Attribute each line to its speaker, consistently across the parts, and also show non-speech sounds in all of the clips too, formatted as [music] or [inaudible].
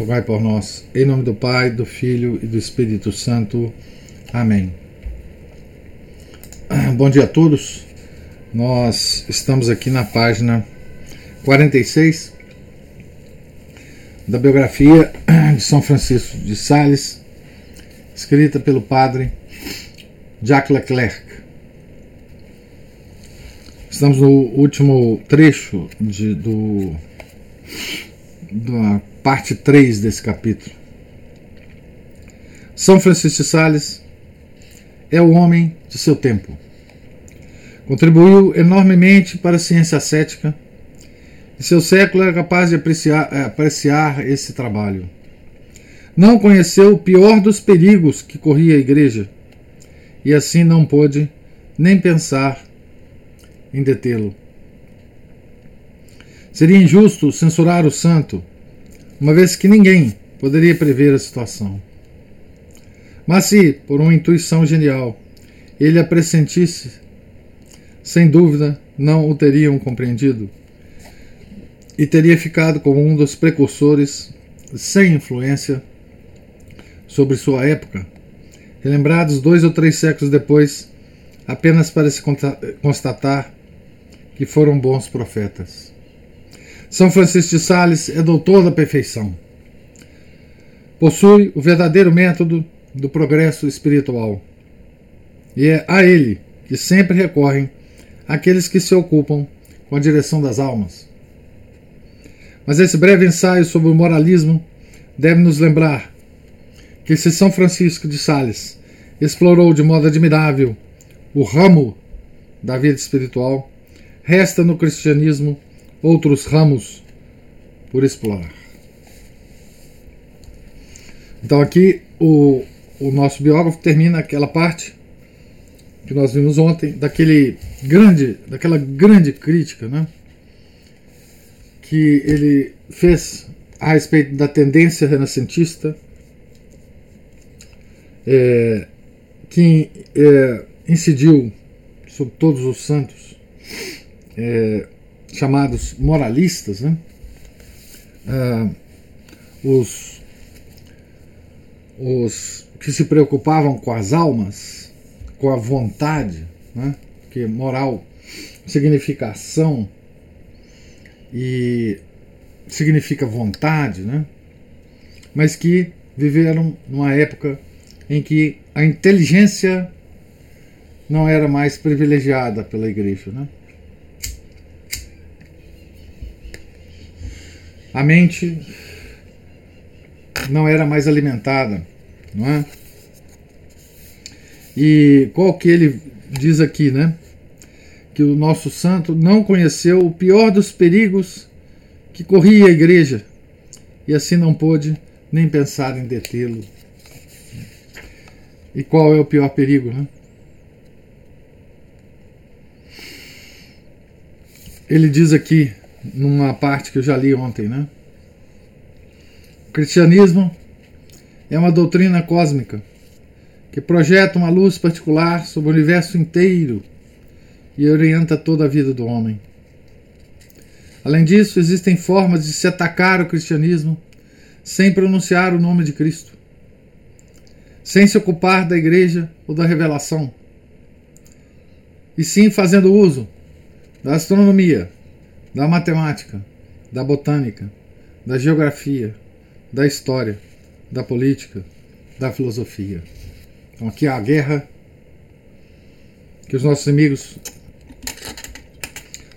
Speaker 1: rogai por nós. Em nome do Pai, do Filho e do Espírito Santo. Amém. [clears throat] Bom dia a todos. Nós estamos aqui na página 46 da biografia [clears throat] de São Francisco de Sales, escrita pelo padre Jacques Leclerc. Estamos no último trecho de, do, da parte 3 desse capítulo. São Francisco de Sales é o homem de seu tempo. Contribuiu enormemente para a ciência cética e seu século era capaz de apreciar, eh, apreciar esse trabalho. Não conheceu o pior dos perigos que corria a igreja e assim não pôde nem pensar em detê-lo. Seria injusto censurar o santo uma vez que ninguém poderia prever a situação. Mas se, por uma intuição genial, ele a pressentisse, sem dúvida não o teriam compreendido e teria ficado como um dos precursores sem influência sobre sua época, relembrados dois ou três séculos depois, apenas para se constatar que foram bons profetas. São Francisco de Sales é doutor da perfeição. Possui o verdadeiro método do progresso espiritual. E é a ele que sempre recorrem aqueles que se ocupam com a direção das almas. Mas esse breve ensaio sobre o moralismo deve nos lembrar que se São Francisco de Sales explorou de modo admirável o ramo da vida espiritual, resta no cristianismo outros ramos por explorar. Então aqui o, o nosso biógrafo termina aquela parte que nós vimos ontem daquele grande, daquela grande crítica, né, que ele fez a respeito da tendência renascentista, é, que é, incidiu sobre todos os santos. É, chamados moralistas, né? Ah, os, os que se preocupavam com as almas, com a vontade, né? que moral significa ação e significa vontade, né? mas que viveram numa época em que a inteligência não era mais privilegiada pela igreja. Né? A mente não era mais alimentada, não é? E qual que ele diz aqui, né? Que o nosso santo não conheceu o pior dos perigos que corria a igreja e assim não pôde nem pensar em detê-lo. E qual é o pior perigo, né? Ele diz aqui, numa parte que eu já li ontem, né? O cristianismo é uma doutrina cósmica que projeta uma luz particular sobre o universo inteiro e orienta toda a vida do homem. Além disso, existem formas de se atacar o cristianismo sem pronunciar o nome de Cristo, sem se ocupar da igreja ou da revelação, e sim fazendo uso da astronomia, da matemática, da botânica, da geografia, da história, da política, da filosofia. Então aqui há a guerra que os nossos inimigos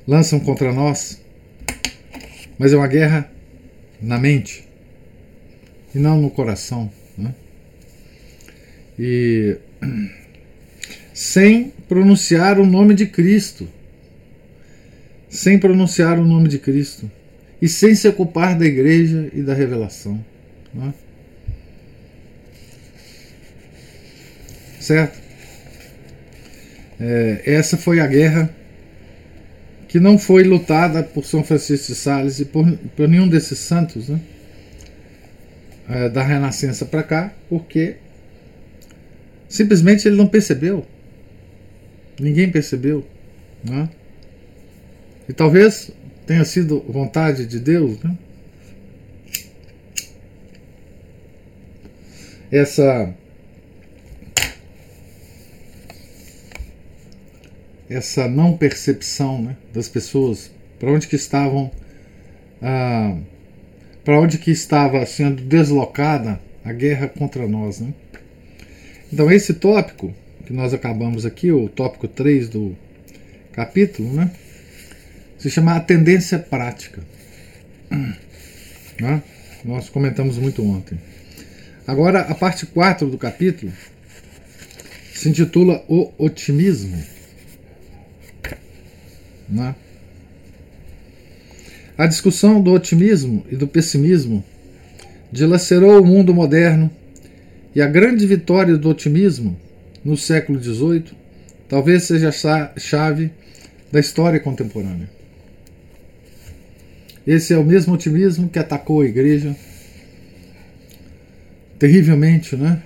Speaker 1: lançam contra nós, mas é uma guerra na mente e não no coração. Né? E [clears throat] sem pronunciar o nome de Cristo sem pronunciar o nome de Cristo e sem se ocupar da igreja e da revelação. É? certo? É, essa foi a guerra que não foi lutada por São Francisco de Sales e por, por nenhum desses santos né, é, da Renascença para cá, porque simplesmente ele não percebeu. Ninguém percebeu. Né? E talvez tenha sido vontade de Deus, né? Essa essa não percepção né, das pessoas para onde que estavam ah, para onde que estava sendo deslocada a guerra contra nós né? então esse tópico que nós acabamos aqui o tópico 3 do capítulo né, se chama a tendência prática né? nós comentamos muito ontem agora a parte 4 do capítulo se intitula o otimismo né? A discussão do otimismo e do pessimismo dilacerou o mundo moderno e a grande vitória do otimismo no século XVIII talvez seja a chave da história contemporânea. Esse é o mesmo otimismo que atacou a igreja terrivelmente, né?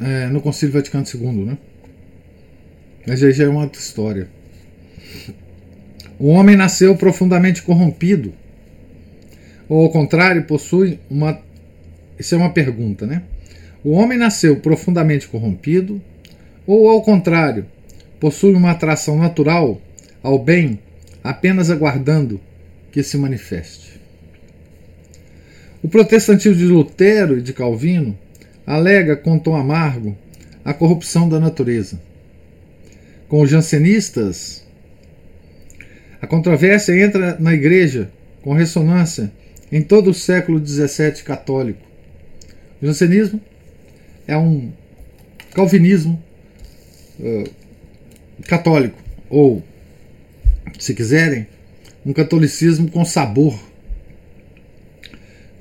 Speaker 1: É, no Concílio Vaticano II, né? Mas aí já é uma outra história. O homem nasceu profundamente corrompido. Ou ao contrário, possui uma. Isso é uma pergunta, né? O homem nasceu profundamente corrompido, ou ao contrário, possui uma atração natural ao bem, apenas aguardando que se manifeste. O protestantismo de Lutero e de Calvino alega com tom amargo a corrupção da natureza. Com os jansenistas, a controvérsia entra na igreja com ressonância em todo o século XVII católico. O jansenismo é um calvinismo uh, católico, ou, se quiserem, um catolicismo com sabor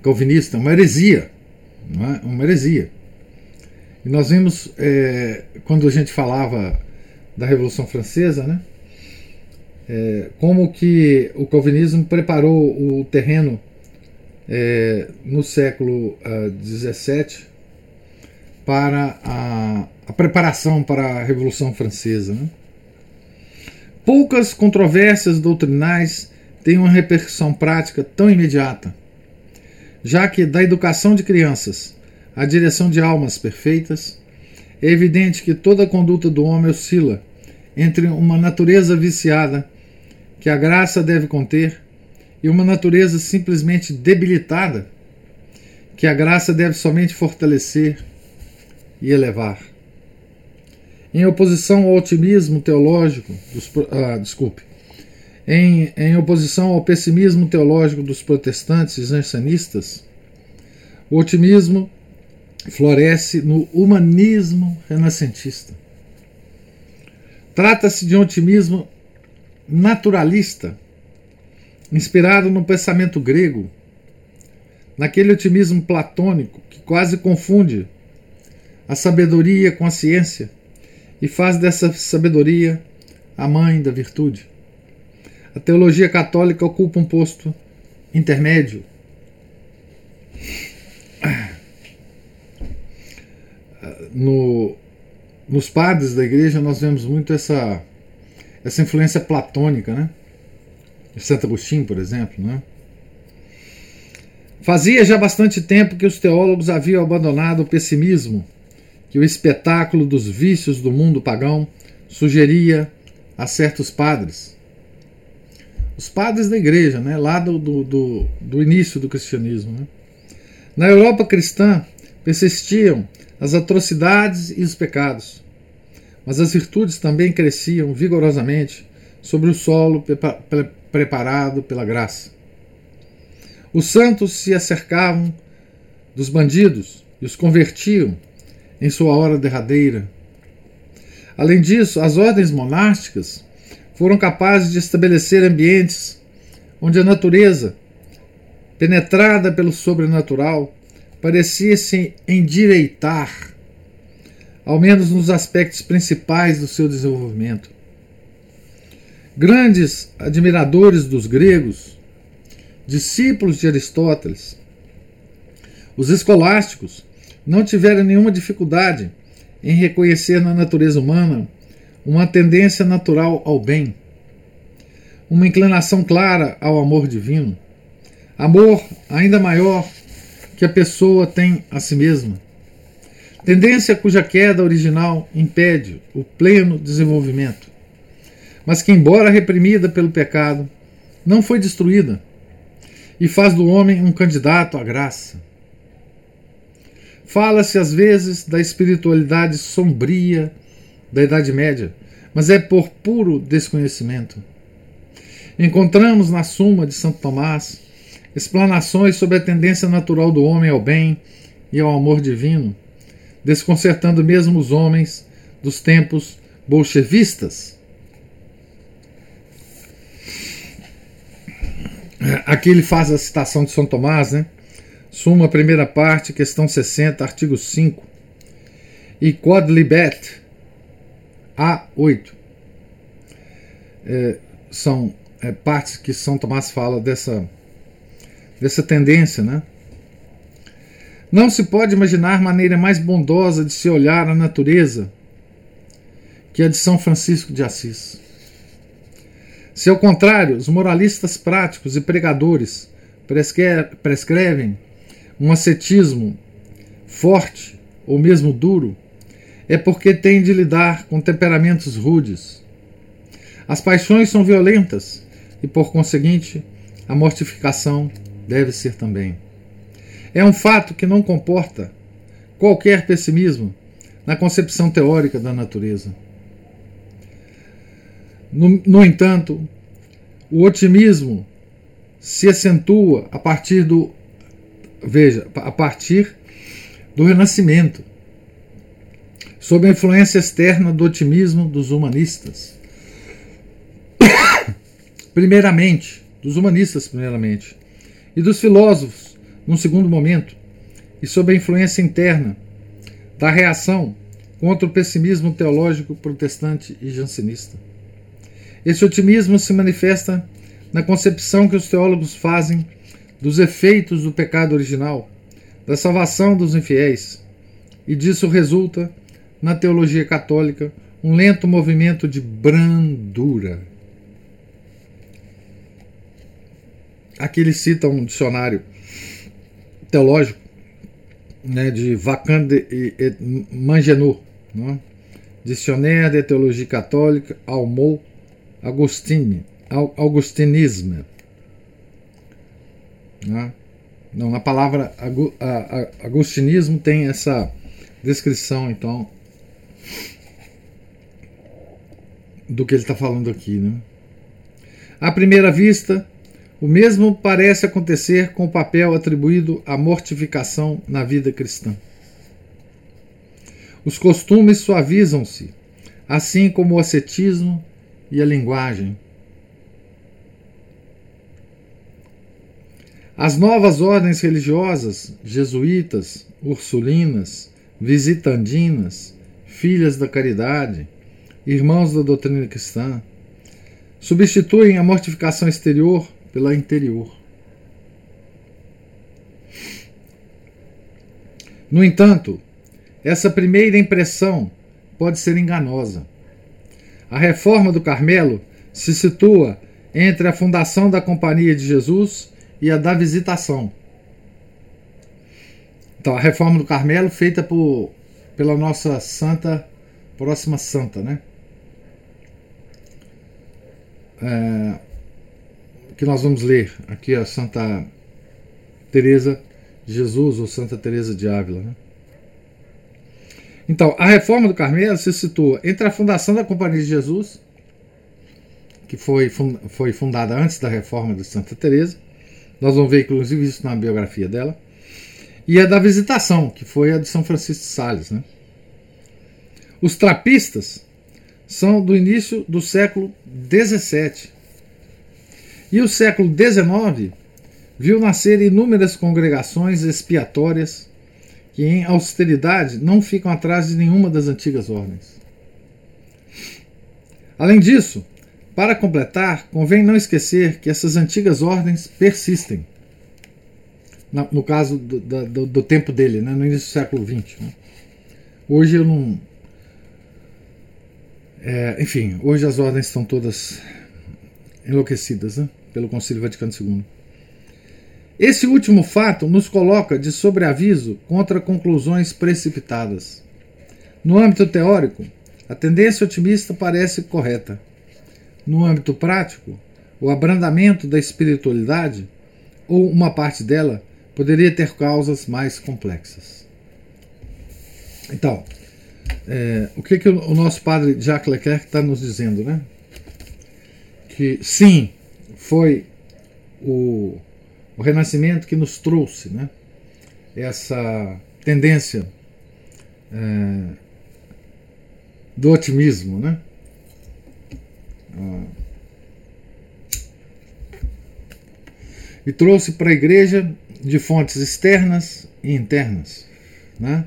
Speaker 1: calvinista, uma heresia, é? uma heresia. E nós vimos, é, quando a gente falava da Revolução Francesa, né? é, como que o calvinismo preparou o terreno é, no século XVII uh, para a, a, preparação para a Revolução Francesa. Né? Poucas controvérsias doutrinais têm uma repercussão prática tão imediata, já que da educação de crianças à direção de almas perfeitas, é evidente que toda a conduta do homem oscila entre uma natureza viciada que a graça deve conter e uma natureza simplesmente debilitada que a graça deve somente fortalecer e elevar. Em oposição ao otimismo teológico dos, ah, desculpe, em, em oposição ao pessimismo teológico dos protestantes e jansenistas, o otimismo floresce no humanismo renascentista. Trata-se de um otimismo naturalista, inspirado no pensamento grego, naquele otimismo platônico que quase confunde a sabedoria com a ciência e faz dessa sabedoria a mãe da virtude. A teologia católica ocupa um posto intermédio. No, nos padres da igreja nós vemos muito essa essa influência platônica, né? Santo Agostinho, por exemplo, né? Fazia já bastante tempo que os teólogos haviam abandonado o pessimismo que o espetáculo dos vícios do mundo pagão sugeria a certos padres. Os padres da igreja, né? lá do, do, do início do cristianismo. Né? Na Europa cristã persistiam as atrocidades e os pecados mas as virtudes também cresciam vigorosamente sobre o solo preparado pela graça. Os santos se acercavam dos bandidos e os convertiam em sua hora derradeira. Além disso, as ordens monásticas foram capazes de estabelecer ambientes onde a natureza, penetrada pelo sobrenatural, parecia se endireitar ao menos nos aspectos principais do seu desenvolvimento. Grandes admiradores dos gregos, discípulos de Aristóteles, os escolásticos não tiveram nenhuma dificuldade em reconhecer na natureza humana uma tendência natural ao bem, uma inclinação clara ao amor divino, amor ainda maior que a pessoa tem a si mesma, tendência cuja queda original impede o pleno desenvolvimento, mas que, embora reprimida pelo pecado, não foi destruída e faz do homem um candidato à graça. Fala-se às vezes da espiritualidade sombria da Idade Média, mas é por puro desconhecimento. Encontramos na Suma de Santo Tomás explanações sobre a tendência natural do homem ao bem e ao amor divino, desconcertando mesmo os homens dos tempos bolchevistas. Aqui ele faz a citação de São Tomás, né? Suma, primeira parte, questão 60, artigo 5. E quodlibet, A8. É, são é, partes que São Tomás fala dessa, dessa tendência, né? Não se pode imaginar maneira mais bondosa de se olhar a natureza que a de São Francisco de Assis. Se ao contrário, os moralistas práticos e pregadores prescrevem um ascetismo forte ou mesmo duro, é porque tem de lidar com temperamentos rudes. As paixões são violentas e, por conseguinte, a mortificação deve ser também. É um fato que não comporta qualquer pessimismo na concepção teórica da natureza. No, no entanto, o otimismo se acentua a partir do veja, a partir do Renascimento, sob a influência externa do otimismo dos humanistas. [coughs] primeiramente, dos humanistas, primeiramente, e dos filósofos, num segundo momento, e sob a influência interna da reação contra o pessimismo teológico protestante e jansenista. Esse otimismo se manifesta na concepção que os teólogos fazem dos efeitos do pecado original, da salvação dos infiéis, e disso resulta, na teologia católica, um lento movimento de brandura. Aqui ele cita um dicionário teológico né, de Vacande et Mangenot, né? De Teologia Católica, Almo, Agostini, Augustinisme. Né? Não, na palavra agostinismo tem essa descrição, então, do que ele está falando aqui. Né? À primeira vista, o mesmo parece acontecer com o papel atribuído à mortificação na vida cristã. Os costumes suavizam-se, assim como o ascetismo e a linguagem. As novas ordens religiosas, jesuítas, ursulinas, visitandinas, filhas da caridade, irmãos da doutrina cristã, substituem a mortificação exterior pela interior. No entanto, essa primeira impressão pode ser enganosa. A reforma do Carmelo se situa entre a fundação da Companhia de Jesus e a da visitação. Então, a reforma do Carmelo feita por, pela nossa santa, próxima santa, né? É, que nós vamos ler aqui a Santa Teresa de Jesus ou Santa Teresa de Ávila, né? Então, a reforma do Carmelo se situa entre a fundação da Companhia de Jesus, que foi, foi fundada antes da reforma de Santa Teresa, nós vamos ver, inclusive, isso na biografia dela. E a da visitação, que foi a de São Francisco de Sales. Né? Os trapistas são do início do século XVII. E o século XIX viu nascer inúmeras congregações expiatórias que em austeridade não ficam atrás de nenhuma das antigas ordens. Além disso, para completar, convém não esquecer que essas antigas ordens persistem. No caso do, do, do tempo dele, né, no início do século XX. Né. Hoje eu não. É, enfim, hoje as ordens estão todas enlouquecidas né, pelo Concílio Vaticano II. Esse último fato nos coloca de sobreaviso contra conclusões precipitadas. No âmbito teórico, a tendência otimista parece correta. No âmbito prático, o abrandamento da espiritualidade, ou uma parte dela, poderia ter causas mais complexas. Então, é, o que, que o, nosso padre Jacques Leclerc está nos dizendo, né? Que sim, foi o o Renascimento que nos trouxe né, essa tendência é, do otimismo. Né? Ah, e trouxe para a igreja de fontes externas e internas. Né?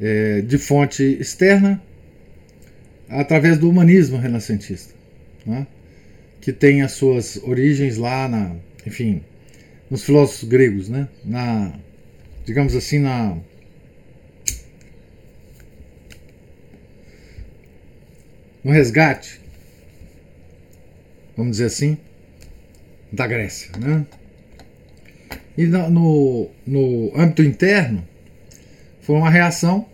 Speaker 1: É, de fonte externa, através do humanismo renascentista. Né? que tem as suas origens lá na, enfim, nos filósofos gregos, né? Na, digamos assim, na no resgate, vamos dizer assim, da Grécia, né? E no, no âmbito interno foi uma reação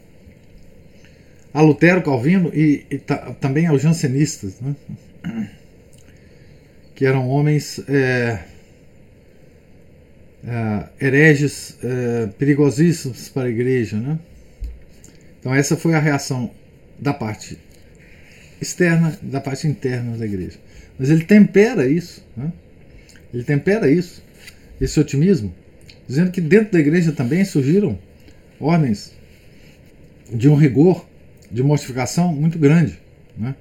Speaker 1: a Lutero, Calvino e, e também aos jansenistas, né? que eram homens é, é, hereges é, perigosíssimos para a igreja. Né? Então, essa foi a reação da parte externa da parte interna da igreja. Mas ele tempera isso, né? ele tempera isso, esse otimismo, dizendo que dentro da igreja também surgiram ordens de um rigor, de mortificação muito grande. Né?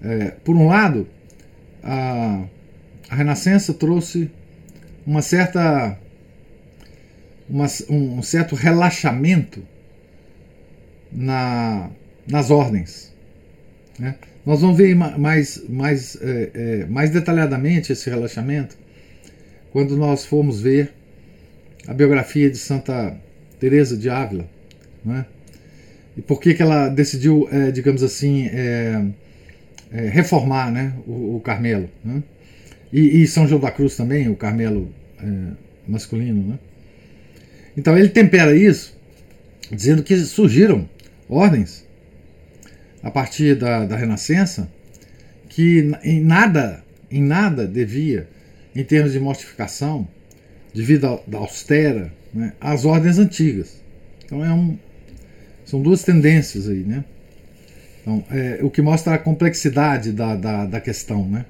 Speaker 1: É, por um lado, a, a Renascença trouxe uma certa uma, um certo relaxamento na, nas ordens. Né? Nós vamos ver mais, mais, é, é, mais detalhadamente esse relaxamento quando nós formos ver a biografia de Santa Teresa de Ávila, né? E por que, que ela decidiu, é, digamos assim, é, é, reformar né, o, o Carmelo. Né? E, e, São João da Cruz também, o Carmelo é, masculino. Né? Então ele tempera isso dizendo que surgiram ordens a partir da, da Renascença que em nada, em nada devia, em termos de mortificação, de vida austera, né, às ordens antigas. Então é um, são duas tendências aí, né? Então, é, o que mostra a complexidade da, da, da questão, né?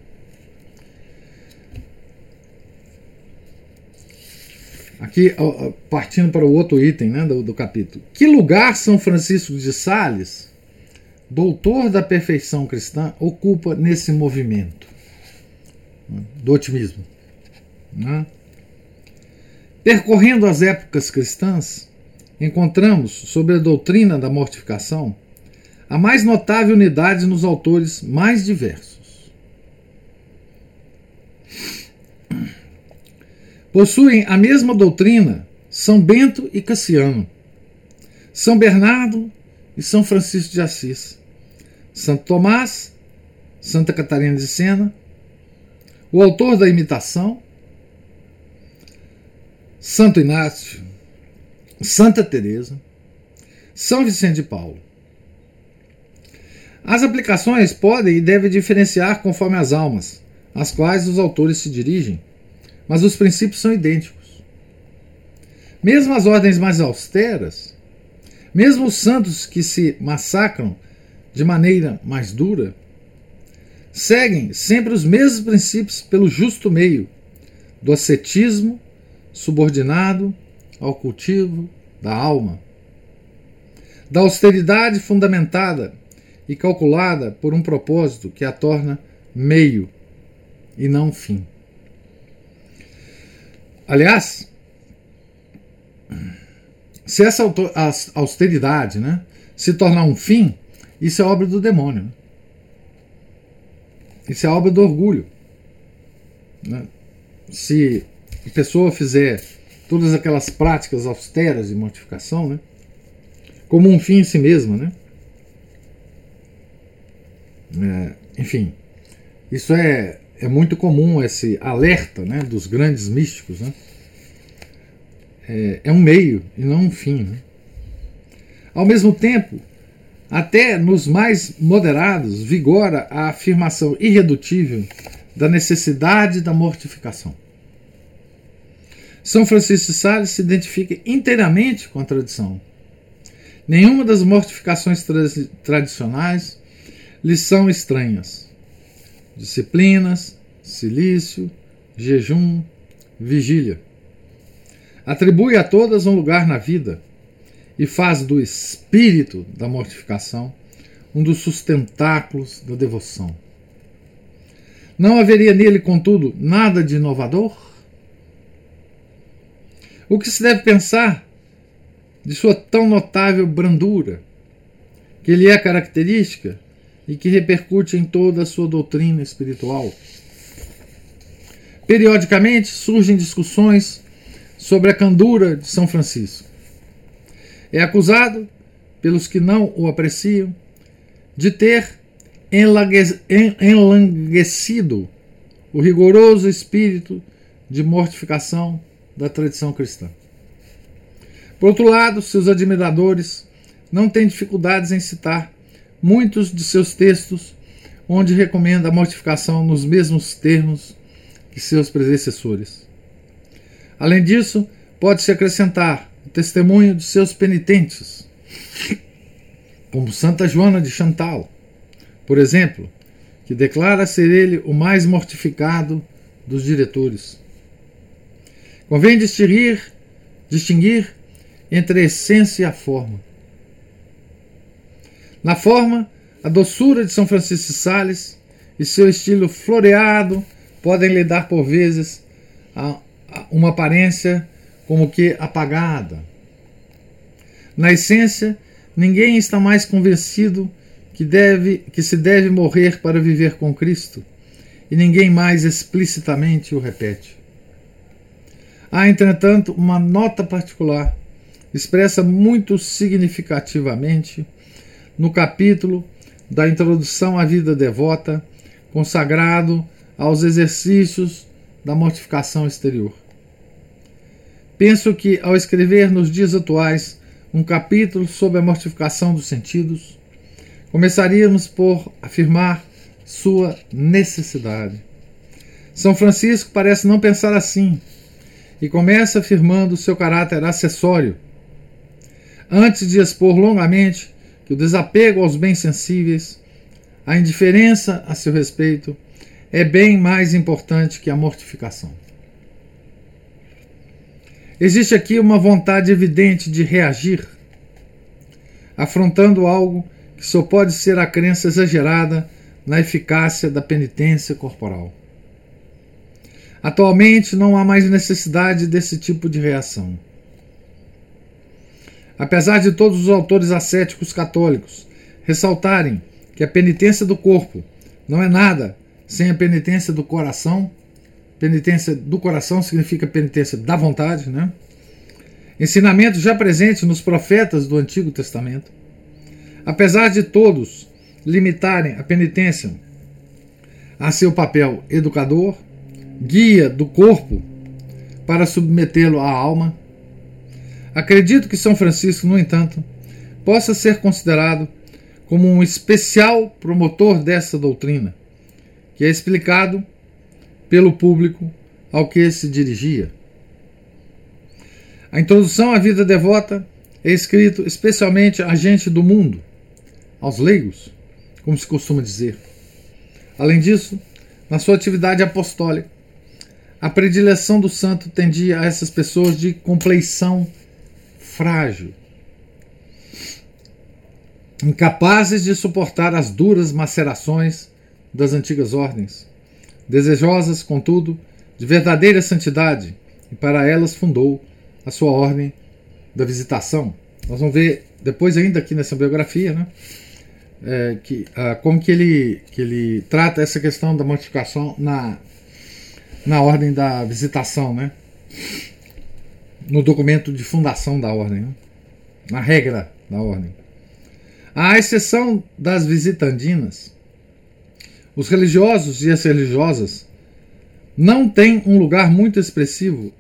Speaker 1: Aqui, partindo para o outro item né, do, do capítulo. Que lugar São Francisco de Sales, doutor da perfeição cristã, ocupa nesse movimento do otimismo? Né? Percorrendo as épocas cristãs, encontramos sobre a doutrina da mortificação a mais notável unidade nos autores mais diversos. Possuem a mesma doutrina São Bento e Cassiano, São Bernardo e São Francisco de Assis, Santo Tomás, Santa Catarina de Sena, o autor da imitação, Santo Inácio, Santa Teresa, São Vicente de Paulo. As aplicações podem e devem diferenciar conforme as almas, às quais os autores se dirigem, mas os princípios são idênticos. Mesmo as ordens mais austeras, mesmo os santos que se massacram de maneira mais dura, seguem sempre os mesmos princípios pelo justo meio do ascetismo subordinado ao cultivo da alma, da austeridade fundamentada e calculada por um propósito que a torna meio e não fim. Aliás, se essa austeridade né, se tornar um fim, isso é obra do demônio. Isso é obra do orgulho. Né? Se a pessoa fizer todas aquelas práticas austeras de mortificação, né, como um fim em si mesma, né? É, enfim, isso é, é muito comum, esse alerta né, dos grandes místicos. Né? É, é um meio e não um fim. Né? Ao mesmo tempo, até nos mais moderados vigora a afirmação irredutível da necessidade da mortificação. São Francisco de Sales se identifica inteiramente com a tradição. Nenhuma das mortificações tra tradicionais lhes são estranhas. Disciplinas, silício, jejum, vigília. Atribui a todas um lugar na vida e faz do espírito da mortificação um dos sustentáculos da devoção. Não haveria nele, contudo, nada de inovador? O que se deve pensar de sua tão notável brandura, que lhe é característica e que repercute em toda a sua doutrina espiritual? Periodicamente surgem discussões sobre a candura de São Francisco. É acusado, pelos que não o apreciam, de ter enlanguecido o rigoroso espírito de mortificação da tradição cristã. Por outro lado, seus admiradores não têm dificuldades em citar muitos de seus textos onde recomenda a mortificação nos mesmos termos que seus predecessores. Além disso, pode-se acrescentar o testemunho de seus penitentes, como Santa Joana de Chantal, por exemplo, que declara ser ele o mais mortificado dos diretores. Convém distinguir, distinguir entre a essência e a forma. Na forma, a doçura de São Francisco de Sales e seu estilo floreado podem lhe dar por vezes uma aparência como que apagada. Na essência, ninguém está mais convencido que, deve, que se deve morrer para viver com Cristo, e ninguém mais explicitamente o repete. Há, entretanto, uma nota particular, expressa muito significativamente no capítulo da introdução à vida devota, consagrado aos exercícios da mortificação exterior. Penso que, ao escrever nos dias atuais um capítulo sobre a mortificação dos sentidos, começaríamos por afirmar sua necessidade. São Francisco parece não pensar assim e começa afirmando seu caráter acessório, antes de expor longamente que o desapego aos bens sensíveis, a indiferença a seu respeito, é bem mais importante que a mortificação. Existe aqui uma vontade evidente de reagir, afrontando algo que só pode ser a crença exagerada na eficácia da penitência corporal. Atualmente não há mais necessidade desse tipo de reação. Apesar de todos os autores ascéticos católicos ressaltarem que a penitência do corpo não é nada sem a penitência do coração. Penitência do coração significa penitência da vontade, né? Ensinamento já presente nos profetas do Antigo Testamento. Apesar de todos limitarem a penitência a seu papel educador, guia do corpo para submetê-lo à alma, acredito que São Francisco, no entanto, possa ser considerado como um especial promotor dessa doutrina que é explicado pelo público ao que se dirigia. A introdução à vida devota é escrito especialmente a gente do mundo, aos leigos, como se costuma dizer. Além disso, na sua atividade apostólica, a predileção do santo tendia a essas pessoas de compleição frágil, incapazes de suportar as duras macerações das antigas ordens, desejosas, contudo, de verdadeira santidade, e para elas fundou a sua ordem da visitação, nós vamos ver depois ainda aqui nessa biografia, né? É, que, como que ele, que ele trata essa questão da mortificação na, na ordem da visitação, né? No documento de fundação da ordem, né? na regra da ordem. À exceção das visitandinas, os religiosos e as religiosas não têm um lugar muito expressivo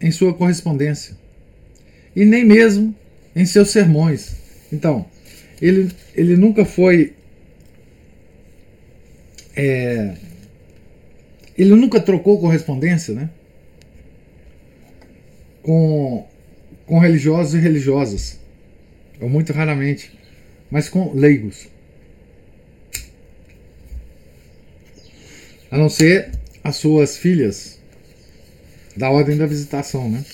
Speaker 1: em sua correspondência e nem mesmo em seus sermões. Então, ele, ele nunca foi. É, ele nunca trocou correspondência né, com, com religiosos e religiosas, ou muito raramente, mas com leigos. A não ser as suas filhas da ordem da visitação, né?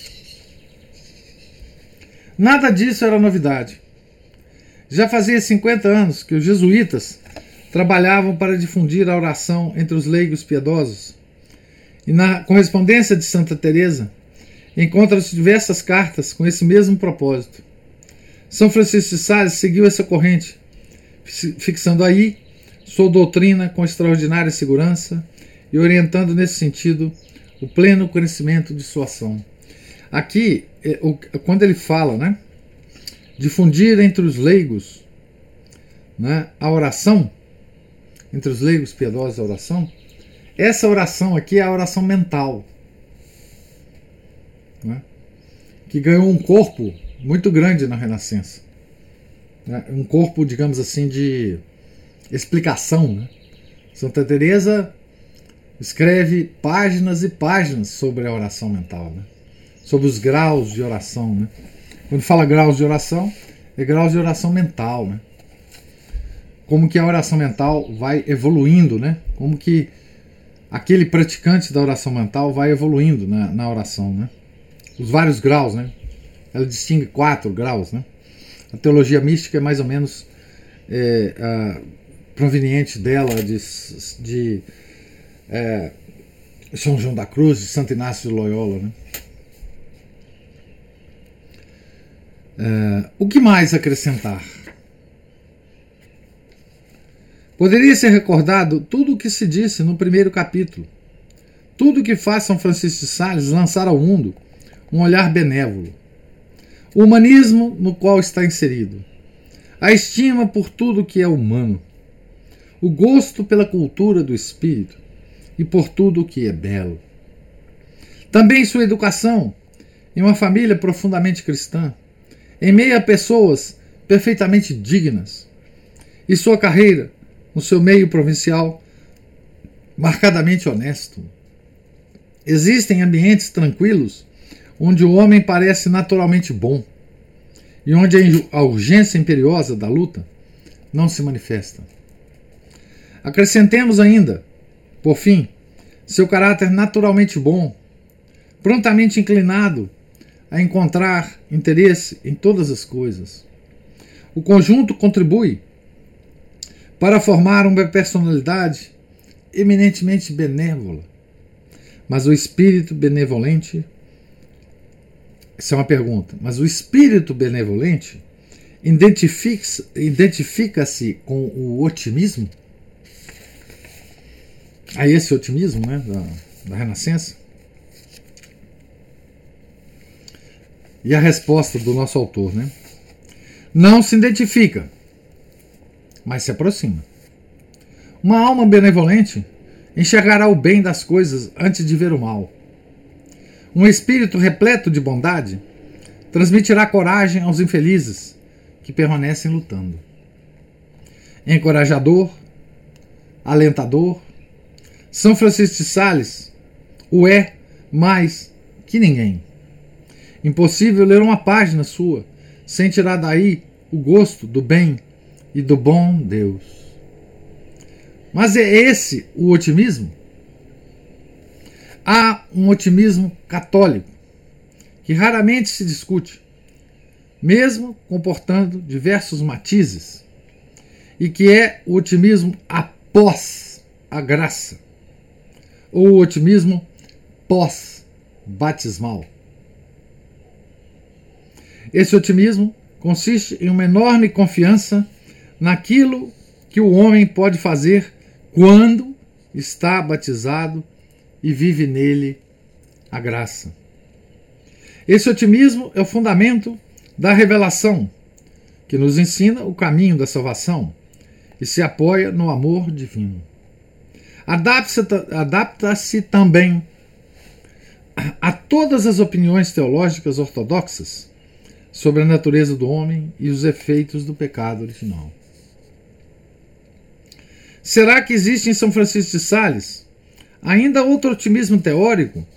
Speaker 1: Nada disso era novidade. Já fazia 50 anos que os jesuítas trabalhavam para difundir a oração entre os leigos piedosos. E na correspondência de Santa Teresa encontram-se diversas cartas com esse mesmo propósito. São Francisco de Sales seguiu essa corrente, fixando aí sua doutrina com extraordinária segurança e orientando nesse sentido o pleno conhecimento de sua ação. Aqui, é, quando ele fala, né, difundir entre os leigos né, a oração, entre os leigos piedosos a oração, essa oração aqui é a oração mental, né, que ganhou um corpo muito grande na Renascença. Né, um corpo, digamos assim, de explicação. Né? Santa Teresa escreve páginas e páginas sobre a oração mental. Né? sobre os graus de oração. Né? Quando fala graus de oração, é graus de oração mental. Né? Como que a oração mental vai evoluindo, né? Como que aquele praticante da oração mental vai evoluindo na, na oração, né? Os vários graus, né? Ela distingue quatro graus, né? A teologia mística é mais ou menos é, a, proveniente dela de, de é, São João da Cruz, de Santo Inácio de Loyola, né? Uh, o que mais acrescentar? Poderia ser recordado tudo o que se disse no primeiro capítulo. Tudo que faz São Francisco de Sales lançar ao mundo um olhar benévolo. O humanismo no qual está inserido. A estima por tudo que é humano. O gosto pela cultura do espírito e por tudo que é belo. Também sua educação em uma família profundamente cristã em meio a pessoas perfeitamente dignas. E sua carreira, no seu meio provincial, marcadamente honesto. Existem ambientes tranquilos onde o homem parece naturalmente bom e onde a urgência imperiosa da luta não se manifesta. Acrescentemos ainda, por fim, seu caráter naturalmente bom, prontamente inclinado a encontrar interesse em todas as coisas. O conjunto contribui para formar uma personalidade eminentemente benévola. Mas o espírito benevolente. Essa é uma pergunta. Mas o espírito benevolente identifica-se identifica com o otimismo? A esse otimismo né, da, da Renascença? E a resposta do nosso autor, né? Não se identifica, mas se aproxima. Uma alma benevolente enxergará o bem das coisas antes de ver o mal. Um espírito repleto de bondade transmitirá coragem aos infelizes que permanecem lutando. Encorajador, alentador, São Francisco de Sales o é mais que ninguém. Impossível ler uma página sua sem tirar daí o gosto do bem e do bom Deus. Mas é esse o otimismo? Há um otimismo católico que raramente se discute, mesmo comportando diversos matizes, e que é o otimismo após a graça, ou otimismo pós-batismal. Esse otimismo consiste em uma enorme confiança naquilo que o homem pode fazer quando está batizado e vive nele a graça. Esse otimismo é o fundamento da revelação, que nos ensina o caminho da salvação e se apoia no amor divino. Adapta-se adapta também a todas as opiniões teológicas ortodoxas sobre a natureza do homem e os efeitos do pecado original. Será que existe em São Francisco de Sales ainda outro otimismo teórico,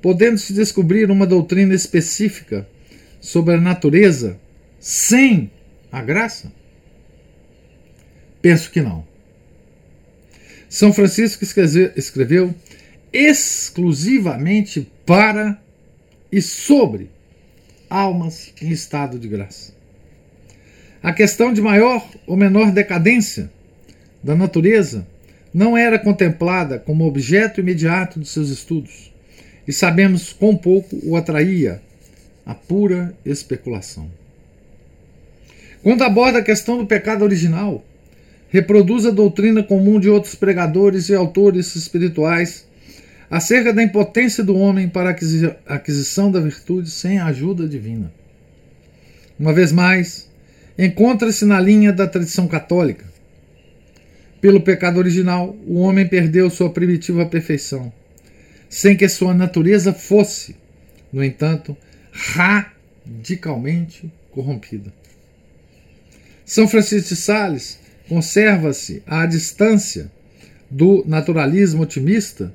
Speaker 1: podendo-se descobrir uma doutrina específica sobre a natureza sem a graça? Penso que não. São Francisco escreveu exclusivamente para e sobre almas em estado de graça. A questão de maior ou menor decadência da natureza não era contemplada como objeto imediato de seus estudos, e sabemos quão pouco o atraía a pura especulação. Quando aborda a questão do pecado original, reproduz a doutrina comum de outros pregadores e autores espirituais acerca da impotência do homem para a aquisição da virtude sem a ajuda divina. Uma vez mais, encontra-se na linha da tradição católica. Pelo pecado original, o homem perdeu sua primitiva perfeição, sem que sua natureza fosse, no entanto, radicalmente corrompida. São Francisco de Sales conserva-se à distância do naturalismo otimista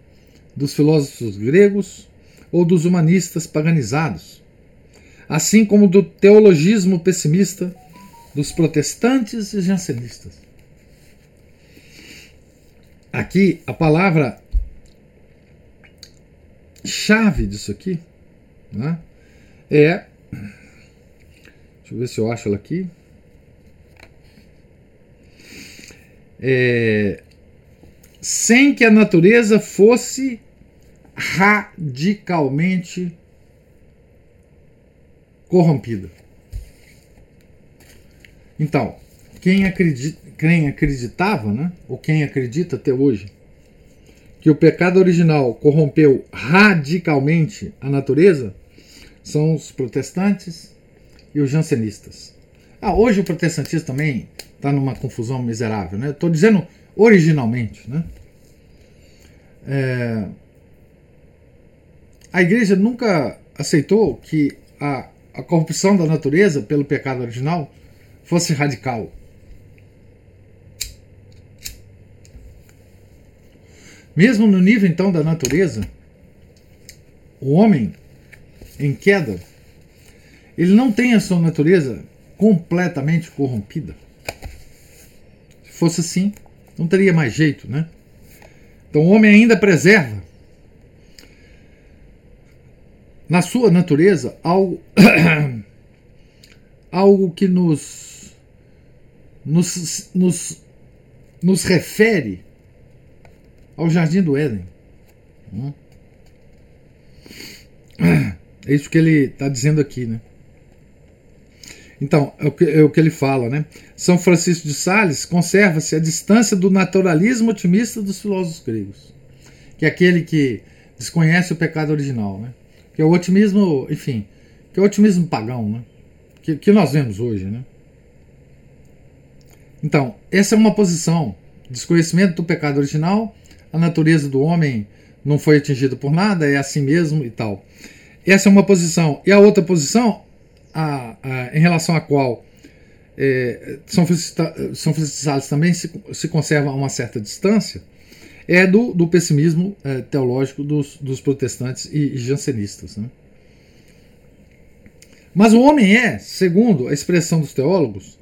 Speaker 1: dos filósofos gregos ou dos humanistas paganizados, assim como do teologismo pessimista dos protestantes e jansenistas. Aqui a palavra chave disso aqui né, é. Deixa eu ver se eu acho ela aqui. É, sem que a natureza fosse radicalmente corrompida. Então, quem, acredita, quem acreditava, né, ou quem acredita até hoje, que o pecado original corrompeu radicalmente a natureza, são os protestantes e os jansenistas. Ah, hoje o protestantismo também está numa confusão miserável. Né? Estou dizendo originalmente. Né? É, a igreja nunca aceitou que a, a corrupção da natureza pelo pecado original fosse radical. Mesmo no nível então da natureza, o homem em queda, ele não tem a sua natureza completamente corrompida fosse assim, não teria mais jeito, né? Então o homem ainda preserva na sua natureza algo, [coughs] algo que nos, nos, nos, nos refere ao jardim do Éden. Hum? [coughs] É isso que ele está dizendo aqui, né? Então, é o, que, é o que ele fala, né? São Francisco de Sales conserva-se a distância do naturalismo otimista dos filósofos gregos, que é aquele que desconhece o pecado original, né? Que é o otimismo, enfim, que é o otimismo pagão, né? Que, que nós vemos hoje, né? Então, essa é uma posição, desconhecimento do pecado original, a natureza do homem não foi atingida por nada, é assim mesmo e tal. Essa é uma posição. E a outra posição a, a, em relação à qual é, São, São também se, se conserva a uma certa distância, é do, do pessimismo é, teológico dos, dos, protestantes e, e jansenistas. Né? Mas o homem é, segundo a expressão dos teólogos,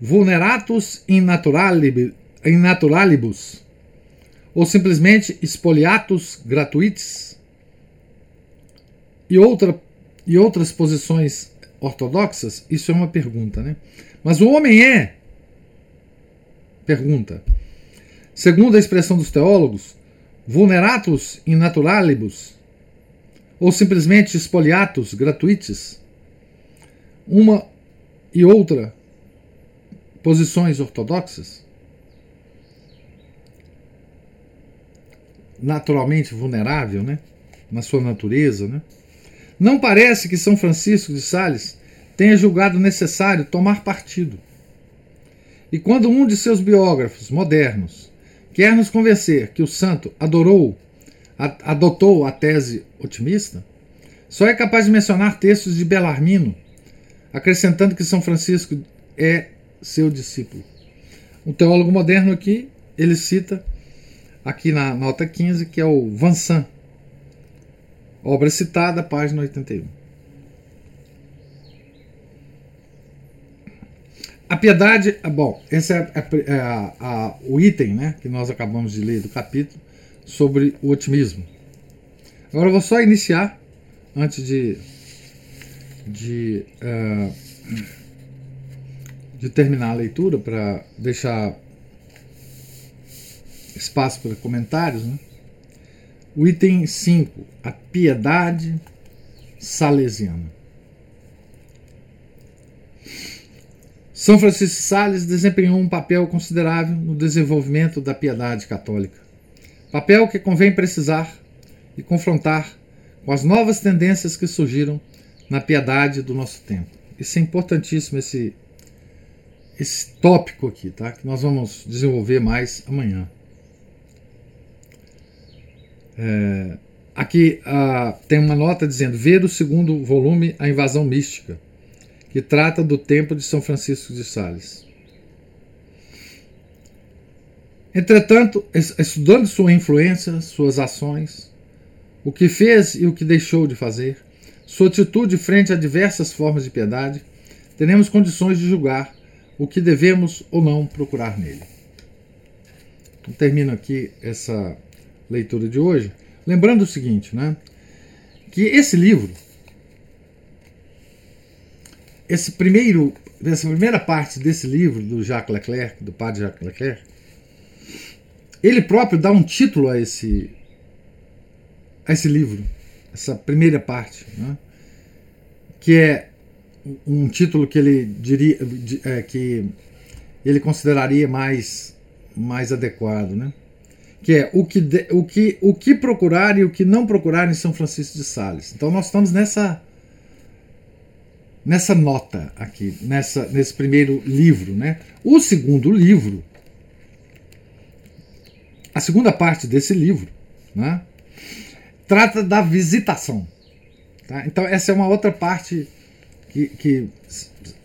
Speaker 1: vulneratus in, naturalib, in naturalibus, ou simplesmente expoliatus gratuitis, e, outra, e outras posições ortodoxas, isso é uma pergunta, né? Mas o homem é. Pergunta. Segundo a expressão dos teólogos, vulneratus in naturalibus, ou simplesmente expoliatus gratuitis, uma e outra posições ortodoxas, naturalmente vulnerável, né? na sua natureza, né? Não parece que São Francisco de Sales tenha julgado necessário tomar partido. E quando um de seus biógrafos modernos quer nos convencer que o santo adorou, adotou a tese otimista, só é capaz de mencionar textos de Belarmino, acrescentando que São Francisco é seu discípulo. Um teólogo moderno aqui, ele cita aqui na nota 15, que é o Vincent, obra citada, página 81. A piedade, ah, bom, esse é, é, é a, a, o item né, que nós acabamos de ler do capítulo sobre o otimismo. Agora eu vou só iniciar, antes de, de, uh, de terminar a leitura, para deixar espaço para comentários. Né? O item 5, a piedade salesiana. São Francisco de Sales desempenhou um papel considerável no desenvolvimento da piedade católica. Papel que convém precisar e confrontar com as novas tendências que surgiram na piedade do nosso tempo. Isso é importantíssimo, esse, esse tópico aqui, tá? que nós vamos desenvolver mais amanhã. É, aqui tem uma nota dizendo: ver o segundo volume, A Invasão Mística que trata do tempo de São Francisco de Sales. Entretanto, estudando sua influência, suas ações, o que fez e o que deixou de fazer, sua atitude frente a diversas formas de piedade, teremos condições de julgar o que devemos ou não procurar nele. Então, termino aqui essa leitura de hoje, lembrando o seguinte, né? Que esse livro esse primeiro, essa primeira parte desse livro do Jacques Leclerc, do padre Jacques Leclerc, ele próprio dá um título a esse, a esse livro, essa primeira parte, né? que é um título que ele diria é, que ele consideraria mais mais adequado, né? Que é o que, de, o que o que procurar e o que não procurar em São Francisco de Sales. Então nós estamos nessa nessa nota aqui, nessa, nesse primeiro livro. Né? O segundo livro, a segunda parte desse livro, né, trata da visitação. Tá? Então, essa é uma outra parte que, que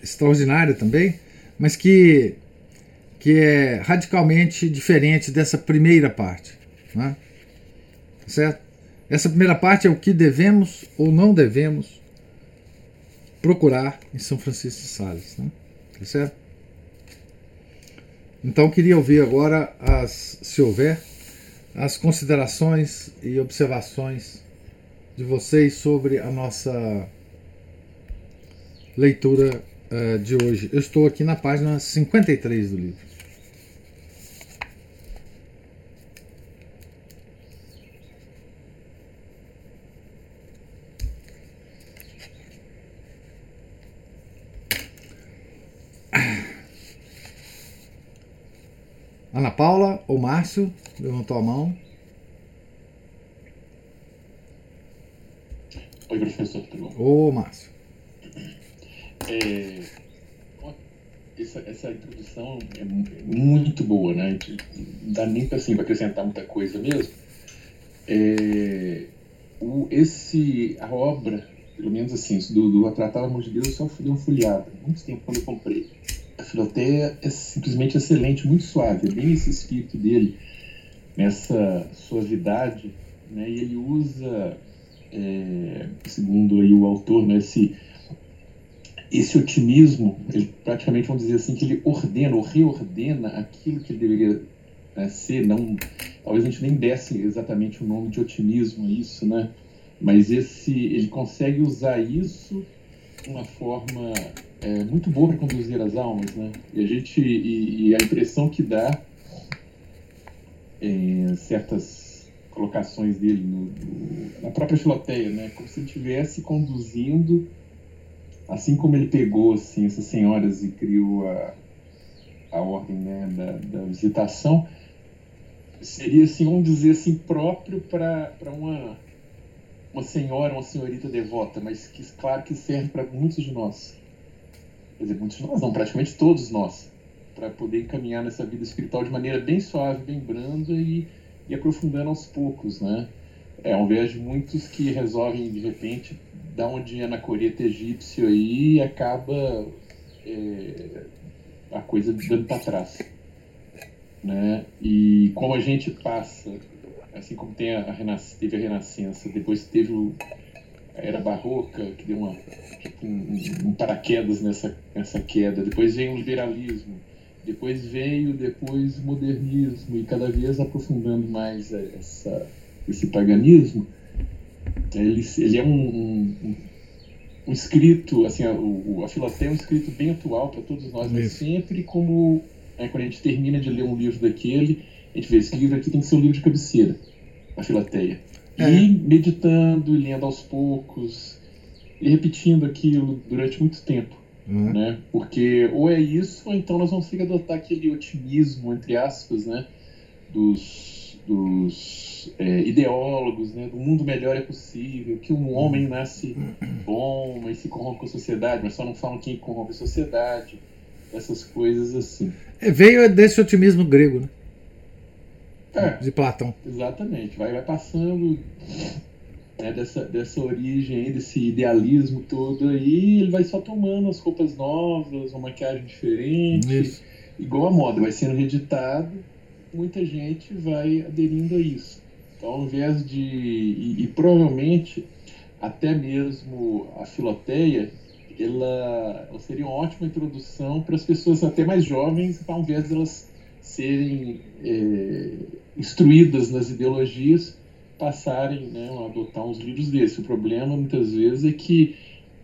Speaker 1: extraordinária também, mas que, que é radicalmente diferente dessa primeira parte. Né? Certo? Essa primeira parte é o que devemos ou não devemos procurar em São Francisco de Sales. Né? Tá certo? Então queria ouvir agora, as, se houver, as considerações e observações de vocês sobre a nossa leitura uh, de hoje. Eu estou aqui na página 53 do livro. Ana Paula ou Márcio levantou a mão.
Speaker 2: Oi, professor, tudo bom?
Speaker 1: Ô, Márcio.
Speaker 2: É, essa, essa introdução é muito boa, né? Não dá nem para assim, acrescentar muita coisa mesmo. É, o, esse, a obra, pelo menos assim, do, do Tratado Amor de Deus, eu só fui uma folheada, muito tempo quando eu comprei filoteia é simplesmente excelente, muito suave, é bem esse espírito dele, nessa suavidade, né? E ele usa, é, segundo aí o autor, né, esse, esse otimismo, ele praticamente vamos dizer assim que ele ordena ou reordena aquilo que ele deveria né, ser, não, talvez a gente nem desse exatamente o nome de otimismo a isso, né? Mas esse, ele consegue usar isso uma forma é muito boa para conduzir as almas, né? E a gente e, e a impressão que dá em certas colocações dele no, no, na própria filoteia, né? Como se ele estivesse conduzindo assim como ele pegou assim, essas senhoras e criou a, a ordem né, da, da visitação, seria assim, vamos dizer assim, próprio para uma, uma senhora, uma senhorita devota, mas que claro que serve para muitos de nós. Quer dizer, muitos de nós, não, praticamente todos nós, para poder caminhar nessa vida espiritual de maneira bem suave, bem branda e, e aprofundando aos poucos, né? É, ao invés de muitos que resolvem, de repente, dar uma dinheiro na coreta egípcio aí e acaba é, a coisa dando para trás né? E como a gente passa, assim como tem a, a teve a Renascença, depois teve o, a Era Barroca, que deu uma, um, um, paraquedas nessa, nessa queda, depois veio o liberalismo, depois veio depois o modernismo, e cada vez aprofundando mais essa, esse paganismo, ele, ele é um, um, um escrito, assim, a, o, a Filoteia é um escrito bem atual para todos nós, mas sempre como Aí quando a gente termina de ler um livro daquele, a gente vê esse livro aqui tem que ser um livro de cabeceira, a Filateia. É. E meditando, e lendo aos poucos, e repetindo aquilo durante muito tempo. Uhum. Né? Porque ou é isso, ou então nós vamos ter que adotar aquele otimismo, entre aspas, né? dos, dos é, ideólogos, né? do mundo melhor é possível, que um homem nasce bom, mas se corrompe com a sociedade, mas só não falam quem corrompe a sociedade essas coisas assim.
Speaker 1: É, veio desse otimismo grego, né?
Speaker 2: É,
Speaker 1: de Platão.
Speaker 2: Exatamente. Vai, vai passando né, dessa, dessa origem desse idealismo todo aí, ele vai só tomando as roupas novas, uma maquiagem diferente. Isso. Igual a moda, vai sendo reeditado, muita gente vai aderindo a isso. Então, ao invés de. E, e provavelmente até mesmo a filoteia ela, ela seria uma ótima introdução para as pessoas até mais jovens, ao invés de elas serem é, instruídas nas ideologias, passarem né, a adotar uns livros desses. O problema, muitas vezes, é que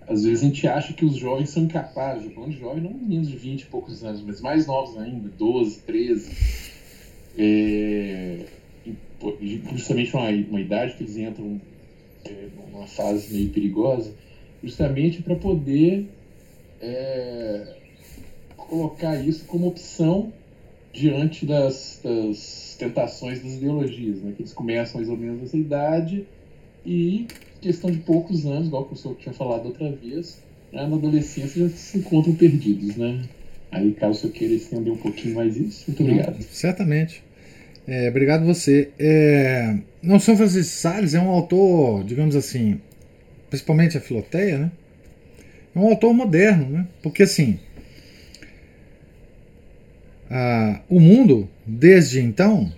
Speaker 2: às vezes a gente acha que os jovens são incapazes. Falando de jovem, não meninos de 20 e poucos anos, mas mais novos ainda, 12, 13. É, justamente uma, uma idade que eles entram é, numa fase meio perigosa justamente para poder é, colocar isso como opção diante das, das, tentações das ideologias, né? que eles começam mais ou menos nessa idade e questão de poucos anos, igual o professor tinha falado outra vez, né? na adolescência já se encontram perdidos, né? Aí, caso você queira estender um pouquinho mais isso, muito obrigado.
Speaker 1: certamente. É, obrigado você. É, não São Francisco Salles é um autor, digamos assim, principalmente a Filoteia, né? É um autor moderno, né? Porque assim, a, o mundo desde então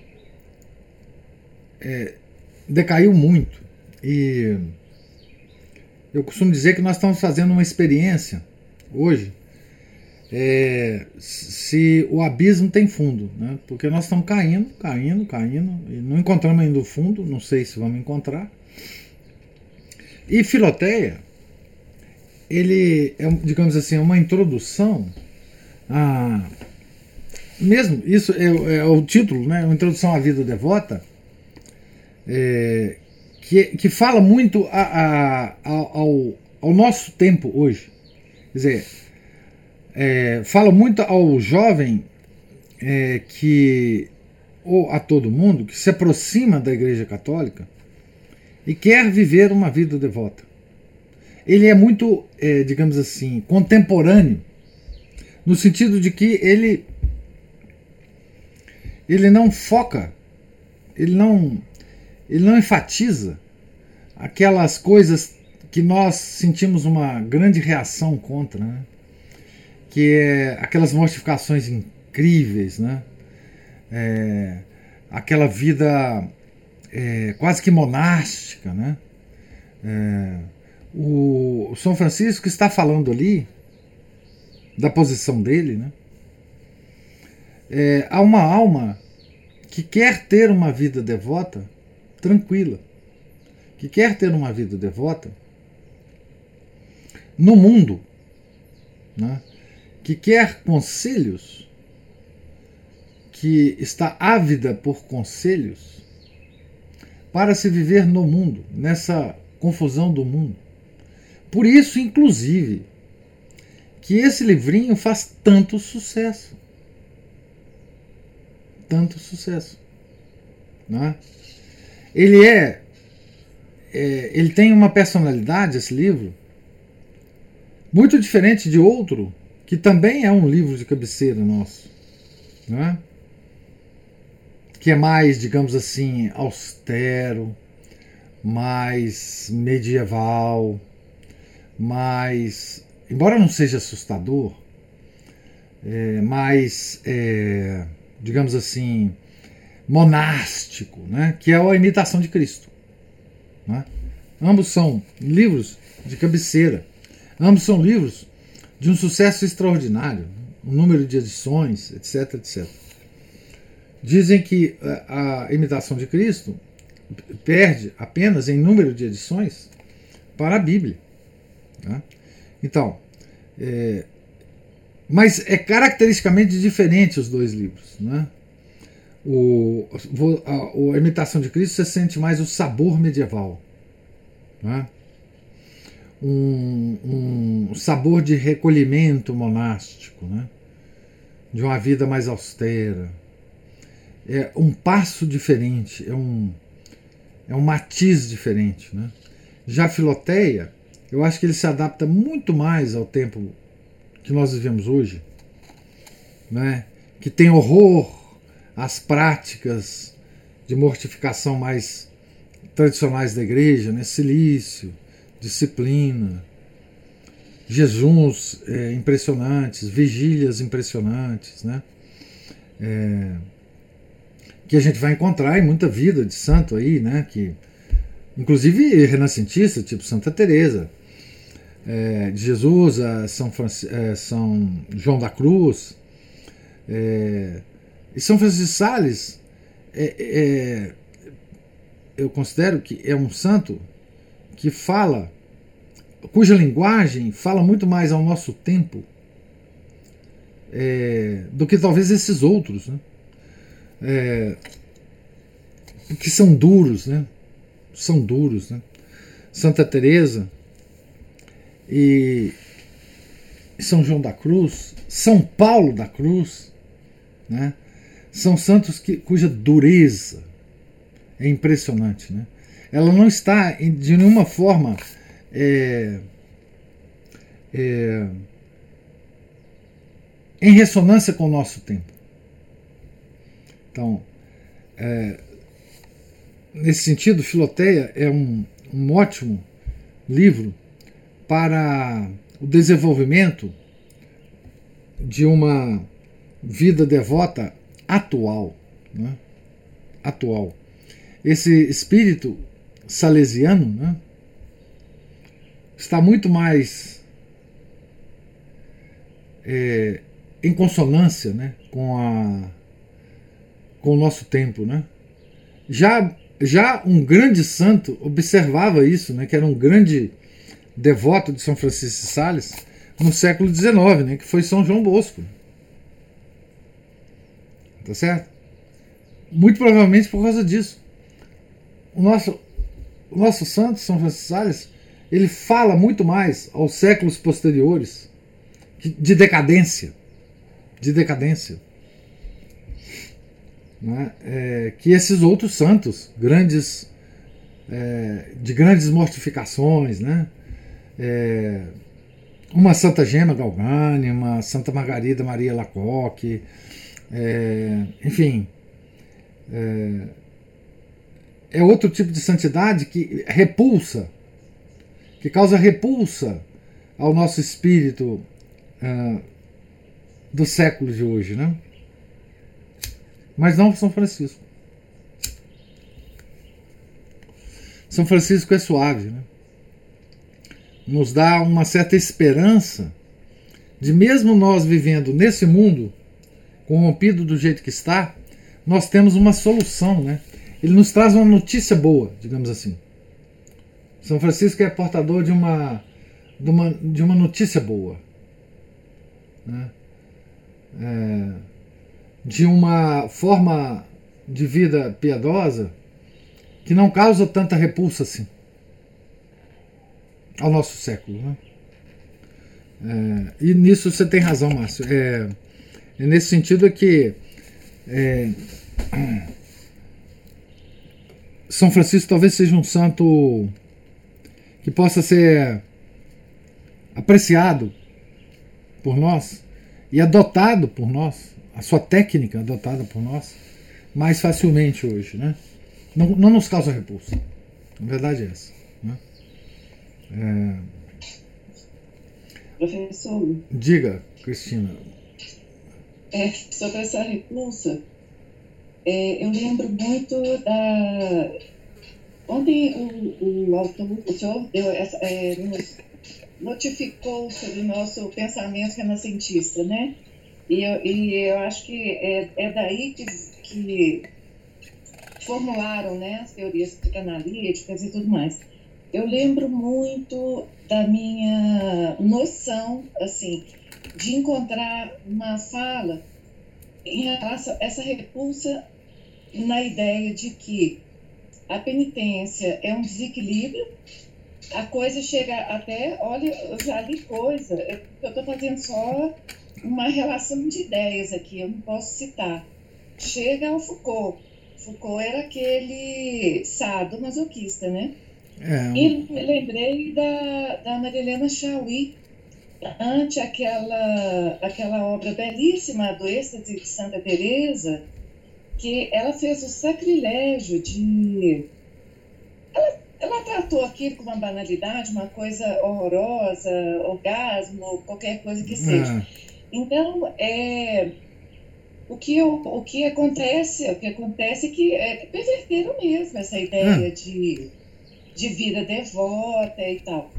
Speaker 1: é, decaiu muito e eu costumo dizer que nós estamos fazendo uma experiência hoje é, se o abismo tem fundo, né? porque nós estamos caindo, caindo, caindo, e não encontramos ainda o fundo, não sei se vamos encontrar. E Filoteia, ele é, digamos assim, uma introdução a. Mesmo, isso é, é o título, né? Uma introdução à vida devota, é, que, que fala muito a, a, ao, ao nosso tempo hoje. Quer dizer, é, fala muito ao jovem é, que, ou a todo mundo, que se aproxima da Igreja Católica e quer viver uma vida devota. Ele é muito, é, digamos assim, contemporâneo, no sentido de que ele ele não foca, ele não ele não enfatiza aquelas coisas que nós sentimos uma grande reação contra, né? que é aquelas mortificações incríveis, né? É, aquela vida é, quase que monástica, né? É, o São Francisco está falando ali da posição dele, né? É, há uma alma que quer ter uma vida devota tranquila, que quer ter uma vida devota no mundo, né? que quer conselhos, que está ávida por conselhos para se viver no mundo, nessa confusão do mundo. Por isso, inclusive, que esse livrinho faz tanto sucesso. Tanto sucesso. Né? Ele é, é. Ele tem uma personalidade, esse livro, muito diferente de outro, que também é um livro de cabeceira nosso. Né? Que é mais, digamos assim, austero, mais medieval, mais. Embora não seja assustador, é, mais, é, digamos assim, monástico, né? que é a imitação de Cristo. Né? Ambos são livros de cabeceira, ambos são livros de um sucesso extraordinário, um número de edições, etc, etc. Dizem que a, a imitação de Cristo perde apenas em número de edições para a Bíblia. Né? Então, é, mas é caracteristicamente diferente os dois livros. Né? o, a, a, imitação de Cristo você sente mais o sabor medieval. Né? Um, um, sabor de recolhimento monástico, né? de uma vida mais austera. É um passo diferente, é um, é um matiz diferente. Né? Já Filoteia, eu acho que ele se adapta muito mais ao tempo que nós vivemos hoje, né? que tem horror as práticas de mortificação mais tradicionais da igreja, né? silício, disciplina, jejuns é, impressionantes, vigílias impressionantes, né? É, que a gente vai encontrar em muita vida de santo aí, né? Que, inclusive renascentista, tipo Santa Teresa é, de Jesus, a São, Francisco, é, São João da Cruz, é, e São Francisco de Sales, é, é, eu considero que é um santo que fala, cuja linguagem fala muito mais ao nosso tempo é, do que talvez esses outros, né? Que são duros, né? São duros, né? Santa Teresa e São João da Cruz, São Paulo da Cruz, né? são santos que, cuja dureza é impressionante. Né? Ela não está de nenhuma forma é, é, em ressonância com o nosso tempo. Então, é, nesse sentido, Filoteia é um, um ótimo livro para o desenvolvimento de uma vida devota atual. Né? Atual. Esse espírito salesiano né, está muito mais é, em consonância né, com, a, com o nosso tempo. Né? Já, já um grande santo observava isso, né, que era um grande devoto de São Francisco de Sales no século XIX, né, que foi São João Bosco. Tá certo? Muito provavelmente por causa disso. O nosso, o nosso santo, São Francisco Sales, ele fala muito mais aos séculos posteriores de decadência. De decadência. Né? É, que esses outros santos, grandes, é, de grandes mortificações, né? É, uma Santa Gema Galgani, uma Santa Margarida Maria Lacoque, é, enfim, é, é outro tipo de santidade que repulsa, que causa repulsa ao nosso espírito uh, do século de hoje, né? Mas não São Francisco. São Francisco é suave, né? Nos dá uma certa esperança de mesmo nós vivendo nesse mundo corrompido do jeito que está, nós temos uma solução, né? Ele nos traz uma notícia boa, digamos assim. São Francisco é portador de uma, de uma, de uma notícia boa. Né? É, de uma forma de vida piedosa que não causa tanta repulsa assim ao nosso século. Né? É, e nisso você tem razão, Márcio. É, é nesse sentido que é, [clears throat] São Francisco talvez seja um santo que possa ser apreciado por nós e adotado por nós, a sua técnica adotada por nós, mais facilmente hoje, né? Não, não nos causa repulsa. A verdade é essa. É...
Speaker 3: Professor.
Speaker 1: Diga, Cristina.
Speaker 3: É, sobre essa repulsa, é, eu lembro muito da. Ontem o, o autor, o senhor deu essa, é, nos notificou sobre o nosso pensamento renascentista, né? E eu, e eu acho que é, é daí que, que formularam né, as teorias psicanalíticas e tudo mais. Eu lembro muito da minha noção, assim, de encontrar uma fala em relação a essa repulsa na ideia de que a penitência é um desequilíbrio, a coisa chega até, olha, eu já li coisa, eu estou fazendo só uma relação de ideias aqui, eu não posso citar. Chega ao Foucault. Foucault era aquele sado masoquista, né? É. E lembrei da, da Marilena Chauí, ante aquela, aquela obra belíssima do êxtase de Santa Teresa, que ela fez o sacrilégio de... Ela, ela tratou aquilo com uma banalidade, uma coisa horrorosa, orgasmo, qualquer coisa que seja. É. Então, é, o, que eu, o que acontece, o que acontece é que é, perverteram mesmo essa ideia é. de, de vida devota e tal.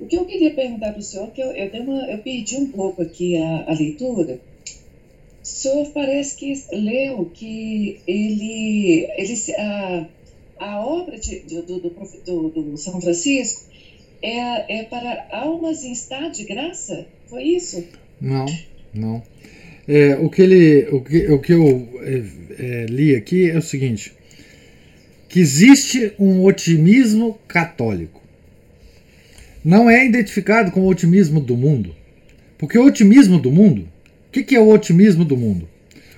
Speaker 3: O que eu queria perguntar para o senhor, que eu, eu, uma, eu perdi um pouco aqui a, a leitura, o senhor parece que leu que ele, ele a, a obra de, do, do, do, do, São Francisco é, é para almas em estado de graça? Foi isso?
Speaker 1: Não, não. É, o, que ele, o, que, o que eu é, é, li aqui é o seguinte: que existe um otimismo católico. Não é identificado com o otimismo do mundo. Porque o otimismo do mundo, o que, que é o otimismo do mundo?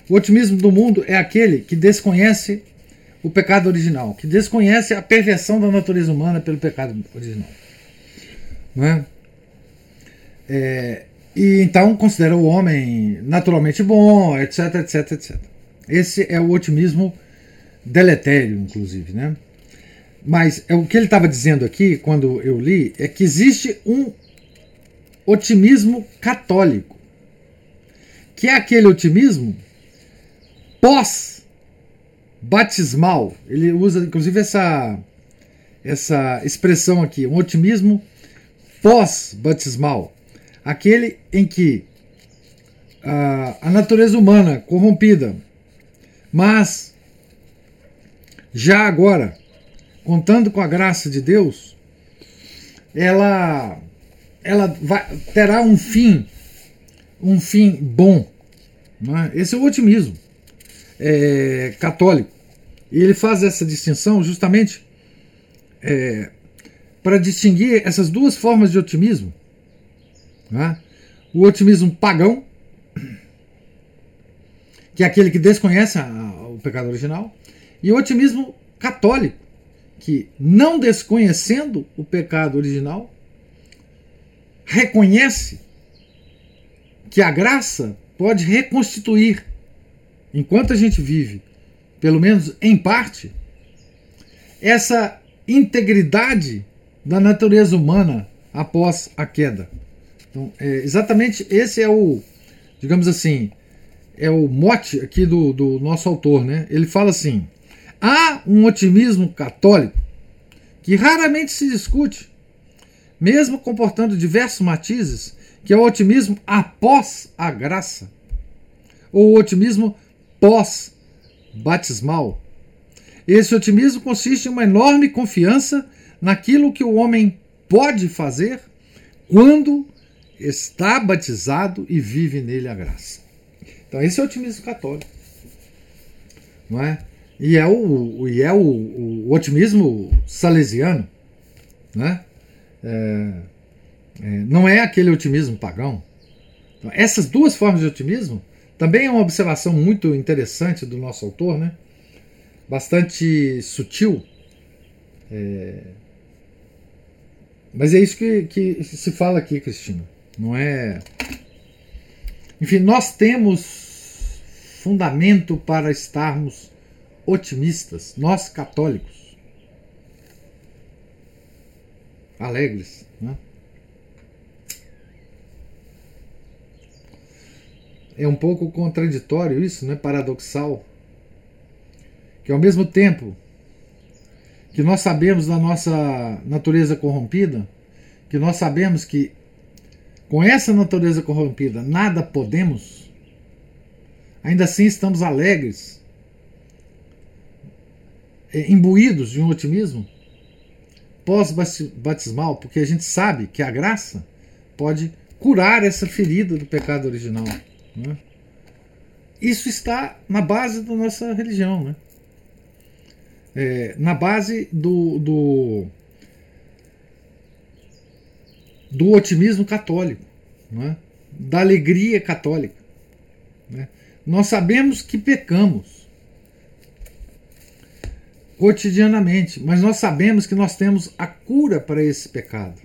Speaker 1: O otimismo do mundo é aquele que desconhece o pecado original, que desconhece a perversão da natureza humana pelo pecado original. Não é? é e então considera o homem naturalmente bom, etc, etc, etc. Esse é o otimismo deletério, inclusive, né? Mas é o que ele estava dizendo aqui, quando eu li, é que existe um otimismo católico, que é aquele otimismo pós-batismal. Ele usa, inclusive, essa, essa expressão aqui, um otimismo pós-batismal aquele em que a, a natureza humana corrompida, mas já agora, contando com a graça de Deus, ela ela vai, terá um fim, um fim bom. É? Esse é o otimismo é, católico. E ele faz essa distinção justamente é, para distinguir essas duas formas de otimismo né? O otimismo pagão, que é aquele que desconhece a, o pecado original, e o otimismo católico, que não desconhecendo o pecado original, reconhece que a graça pode reconstituir, enquanto a gente vive, pelo menos em parte, essa integridade da natureza humana após a queda. Então, é, exatamente esse é o, digamos assim, é o mote aqui do, do nosso autor, né? Ele fala assim: há um otimismo católico que raramente se discute, mesmo comportando diversos matizes, que é o otimismo após a graça, ou o otimismo pós-batismal. Esse otimismo consiste em uma enorme confiança naquilo que o homem pode fazer quando está batizado e vive nele a graça. Então esse é o otimismo católico. Não é? E é o, e é o, o otimismo salesiano, né? É, É, não é aquele otimismo pagão. Então, essas duas formas de otimismo também é uma observação muito interessante do nosso autor, né? bastante sutil. É... Mas é isso que, que se fala aqui, Cristina. Não é. Enfim, nós temos fundamento para estarmos otimistas, nós católicos, alegres. Né? É um pouco contraditório isso, né? paradoxal. Que ao mesmo tempo que nós sabemos da nossa natureza corrompida, que nós sabemos que com essa natureza corrompida nada podemos, ainda assim estamos alegres, imbuídos de um otimismo pós-batismal, porque a gente sabe que a graça pode curar essa ferida do pecado original. Né? Isso está na base da nossa religião, né? É, na base do, do do otimismo católico, é? da alegria católica. Né? Nós sabemos que pecamos cotidianamente, mas nós sabemos que nós temos a cura para esse pecado,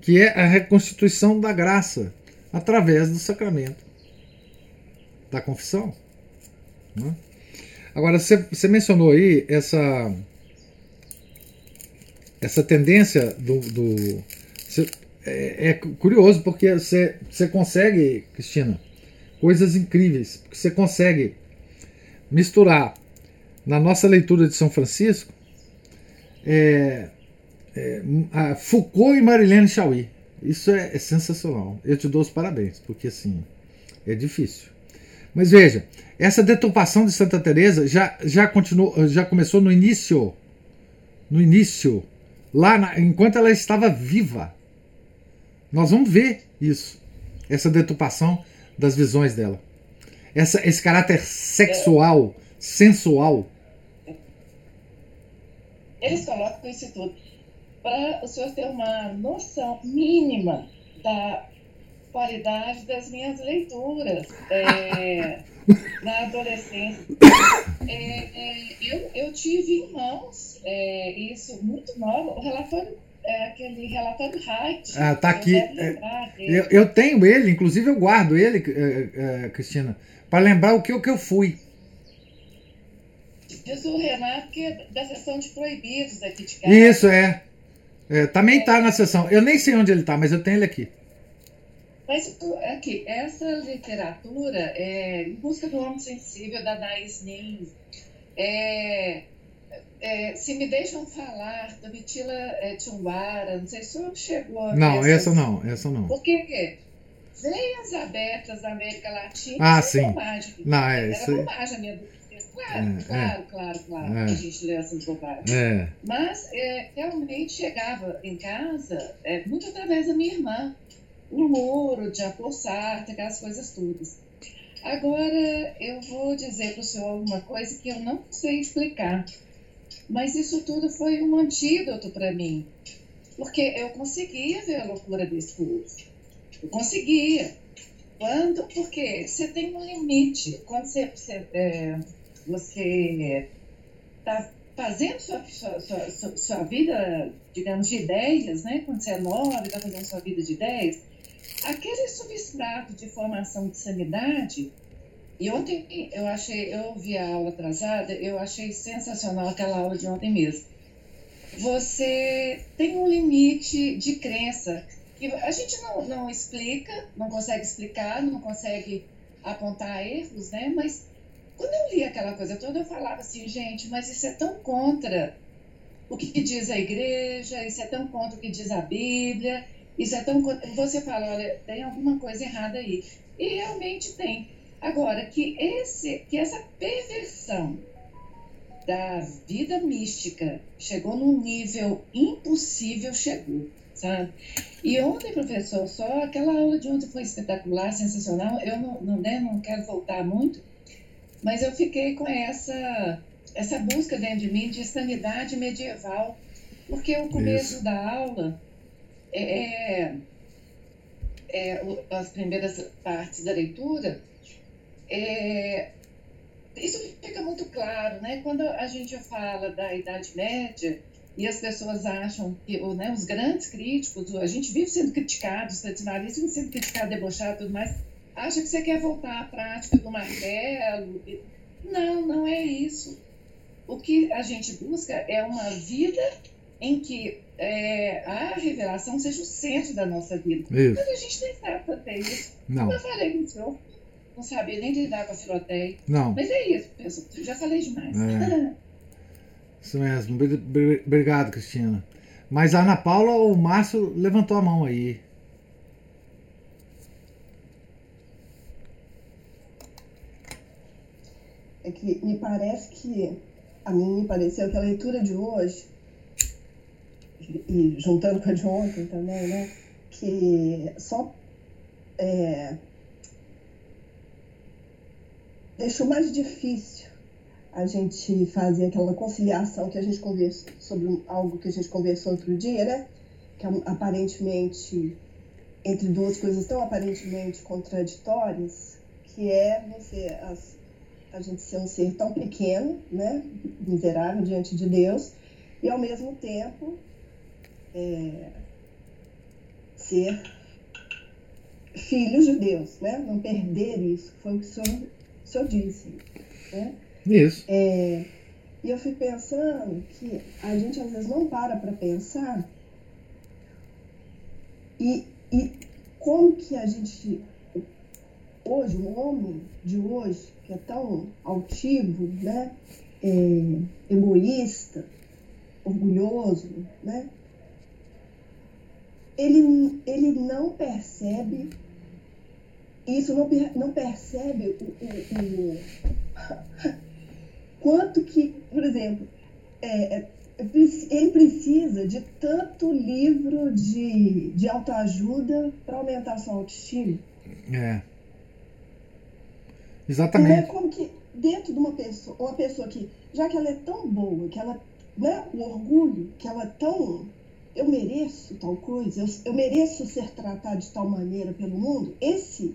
Speaker 1: que é a reconstituição da graça através do sacramento da confissão. É? Agora, você, mencionou aí essa essa tendência do, do é, é, curioso porque você, você consegue, Cristina, coisas incríveis. Porque você consegue misturar na nossa leitura de São Francisco é, é, Foucault e Marilene Chauí. Isso é, é, sensacional. Eu te dou os parabéns, porque assim é difícil. Mas veja, essa deturpação de Santa Teresa já já continuou, já começou no início, no início, lá na, enquanto ela estava viva. Nós vamos ver isso, essa deturpação das visões dela. Essa, esse caráter sexual, sensual.
Speaker 3: Eles colocam isso tudo para o senhor ter uma noção mínima da qualidade das minhas leituras é, [laughs] na adolescência. É, é, eu, eu tive em mãos é, isso muito novo, o relatório é aquele relatório Height.
Speaker 1: Ah, tá aqui. É, eu, eu, tenho ele, inclusive eu guardo ele, é, Cristina, para lembrar o que, o que eu fui.
Speaker 3: Diz o Renato que é da sessão de proibidos aqui de casa.
Speaker 1: Isso, é. é também está na sessão. Eu nem sei onde ele está, mas eu tenho ele aqui.
Speaker 3: Mas aqui, essa literatura é Em Busca do Homem Sensível, da Dais Nin, é, é, se me deixam falar da Mitila é, Tchumwara, não sei se o senhor chegou a
Speaker 1: Não, essa não, essa não.
Speaker 3: Por quê? Veias abertas da América Latina.
Speaker 1: Ah, sim.
Speaker 3: Bobagem.
Speaker 1: Não, é
Speaker 3: Era
Speaker 1: isso.
Speaker 3: bobagem a minha Claro, é, claro, claro, claro,
Speaker 1: é.
Speaker 3: a gente lê essas bobagens.
Speaker 1: É.
Speaker 3: Mas realmente chegava em casa muito através da minha irmã. O muro, de Sartre, aquelas coisas todas. Agora, eu vou dizer para o senhor uma coisa que eu não sei explicar. Mas isso tudo foi um antídoto para mim, porque eu conseguia ver a loucura desse curso. Eu conseguia. Quando? Porque você tem um limite. Quando você você é, você está fazendo sua, sua, sua, sua, vida, digamos, de ideias, né? É nova, está fazendo sua vida de ideias, aquele substrato de formação de sanidade e ontem eu achei, eu ouvi a aula atrasada, eu achei sensacional aquela aula de ontem mesmo. Você tem um limite de crença que a gente não, não explica, não consegue explicar, não consegue apontar erros, né? Mas quando eu li aquela coisa toda, eu falava assim, gente, mas isso é tão contra o que diz a igreja, isso é tão contra o que diz a Bíblia, isso é tão contra... Você fala, olha, tem alguma coisa errada aí. E realmente tem. Agora, que, esse, que essa perversão da vida mística chegou num nível impossível, chegou, sabe? E ontem, professor, só aquela aula de ontem foi espetacular, sensacional. Eu não, não, né, não quero voltar muito, mas eu fiquei com essa, essa busca dentro de mim de sanidade medieval, porque o começo Isso. da aula é, é, as primeiras partes da leitura, é, isso fica muito claro, né? Quando a gente fala da Idade Média e as pessoas acham que, ou, né, os grandes críticos, a gente vive sendo criticado, tradicionalistas sendo criticado, debochado e tudo mais, acha que você quer voltar à prática do martelo. Não, não é isso. O que a gente busca é uma vida em que é, a revelação seja o centro da nossa vida.
Speaker 1: Isso.
Speaker 3: Mas a gente nem sabe fazer isso.
Speaker 1: Não.
Speaker 3: Eu falei com o senhor, não sabia nem lidar com a filoteia.
Speaker 1: Não.
Speaker 3: Mas é isso, pessoal. Já falei demais.
Speaker 1: É. [laughs] Isso mesmo. Bri- bri- Obrigado, Cristina. Mas a Ana Paula, o Márcio levantou a mão aí.
Speaker 4: É que me parece que, a mim me pareceu que a leitura de hoje, e juntando com a de ontem também, né? Que só é, deixou mais difícil a gente fazer aquela conciliação que a gente conversou sobre algo que a gente conversou outro dia, né? Que é aparentemente, entre duas coisas tão aparentemente contraditórias, que é você as, a gente ser um ser tão pequeno, né, miserável diante de Deus, e ao mesmo tempo é, ser filhos de Deus, né, não perder isso, foi o que o senhor, o senhor disse. Né?
Speaker 1: Isso.
Speaker 4: É, e eu fico pensando que a gente às vezes não para para pensar e, e como que a gente hoje, o homem de hoje, que é tão altivo, né, é, egoísta, orgulhoso, né, ele, ele não percebe isso, não, não percebe o, o, o [laughs] quanto que, por exemplo, é, é, ele precisa de tanto livro de, de autoajuda para aumentar sua autoestima.
Speaker 1: É. Exatamente.
Speaker 4: Como que dentro de uma pessoa, uma pessoa que, já que ela é tão boa, que ela, né, o orgulho, que ela é tão, eu mereço tal coisa, eu, eu mereço ser tratado de tal maneira pelo mundo, esse,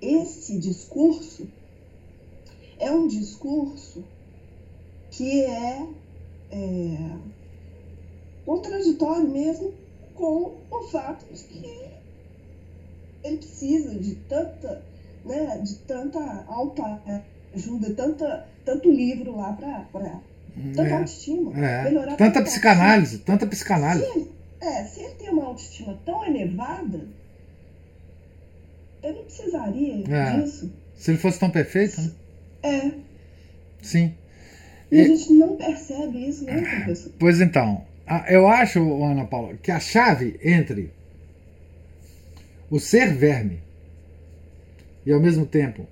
Speaker 4: esse discurso é um discurso que é, é contraditório mesmo com o fato de que ele precisa de tanta, né, de tanta alta ajuda, tanta, tanto livro lá para tanta
Speaker 1: É.
Speaker 4: autoestima,
Speaker 1: É.
Speaker 4: melhorar
Speaker 1: Tanta psicanálise, tanta psicanálise.
Speaker 4: autoestima. Se ele, é, se ele tem uma autoestima tão elevada, ele não precisaria
Speaker 1: É.
Speaker 4: disso.
Speaker 1: Se ele fosse tão perfeito, né?
Speaker 4: É,
Speaker 1: Sim.
Speaker 4: e a
Speaker 1: E-
Speaker 4: gente não percebe isso, né, professor?
Speaker 1: Pois então, a- eu acho, Ana Paula, que a chave entre o ser verme e ao mesmo tempo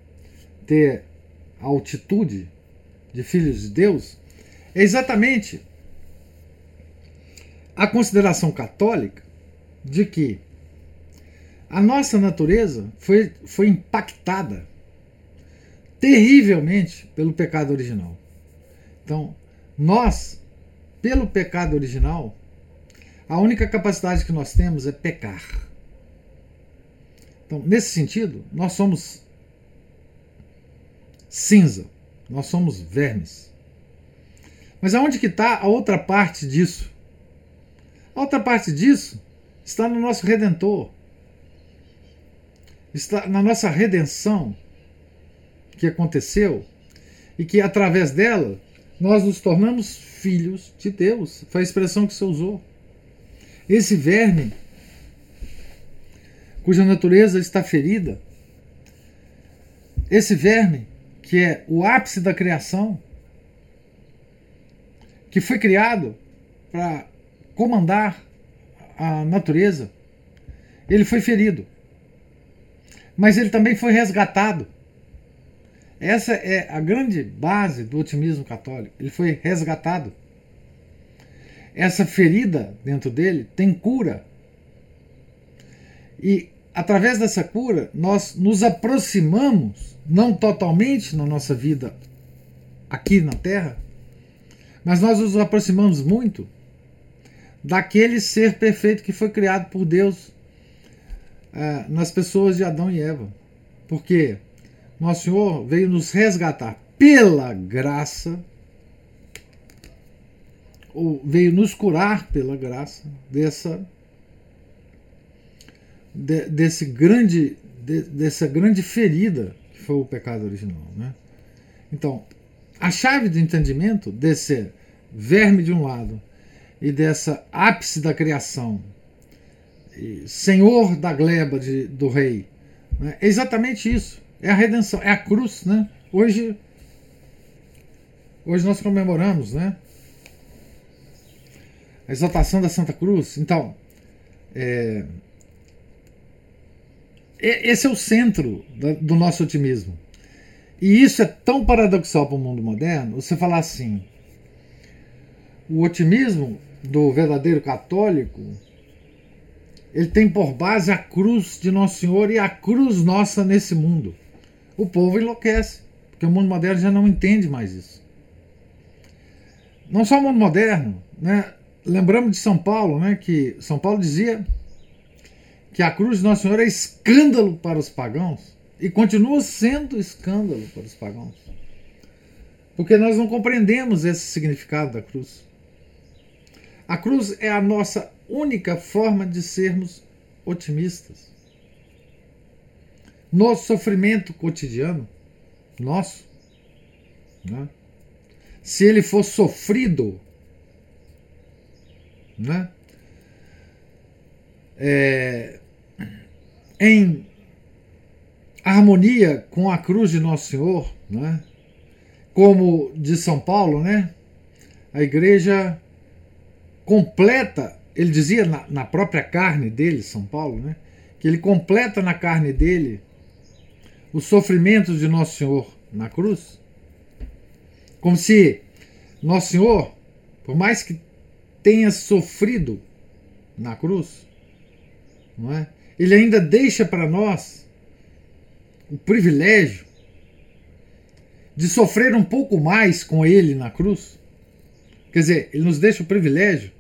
Speaker 1: ter a altitude de filhos de Deus é exatamente a consideração católica de que a nossa natureza foi, foi impactada terrivelmente pelo pecado original. Então, nós, pelo pecado original, a única capacidade que nós temos é pecar. Então, nesse sentido, nós somos cinza, nós somos vermes. Mas aonde que está a outra parte disso? A outra parte disso está no nosso Redentor, está na nossa redenção que aconteceu e que através dela nós nos tornamos filhos de Deus. Foi a expressão que você usou. Esse verme, cuja natureza está ferida, esse verme que é o ápice da criação, que foi criado para comandar a natureza, ele foi ferido. Mas ele também foi resgatado. Essa é a grande base do otimismo católico. Ele foi resgatado. Essa ferida dentro dele tem cura. E através dessa cura, nós nos aproximamos, não totalmente na nossa vida aqui na Terra, mas nós nos aproximamos muito daquele ser perfeito que foi criado por Deus é, nas pessoas de Adão e Eva. Porque nosso Senhor veio nos resgatar pela graça, ou veio nos curar pela graça dessa de, desse grande de, dessa grande ferida que foi o pecado original, né? Então, a chave do entendimento desse verme de um lado e dessa ápice da criação, senhor da gleba de, do rei, né? é exatamente isso. É a redenção, é a cruz, né? Hoje, hoje nós comemoramos, né? A exaltação da Santa Cruz. Então, é, esse é o centro do nosso otimismo. E isso é tão paradoxal para o mundo moderno, você falar assim, o otimismo do verdadeiro católico, ele tem por base a cruz de Nosso Senhor e a cruz nossa nesse mundo. O povo enlouquece, porque o mundo moderno já não entende mais isso. Não só o mundo moderno, né? Lembramos de São Paulo, né? Que São Paulo dizia que a cruz de Nosso Senhor é escândalo para os pagãos e continua sendo escândalo para os pagãos. Porque nós não compreendemos esse significado da cruz. A cruz é a nossa única forma de sermos otimistas. No sofrimento cotidiano, nosso, né? se ele for sofrido, né? É, em harmonia com a cruz de Nosso Senhor, né? como de São Paulo, né? a igreja completa, ele dizia na, na própria carne dele, São Paulo, né? que ele completa na carne dele os sofrimentos de Nosso Senhor na cruz, como se Nosso Senhor, por mais que tenha sofrido na cruz, não é? Ele ainda deixa para nós o privilégio de sofrer um pouco mais com ele na cruz. Quer dizer, ele nos deixa o privilégio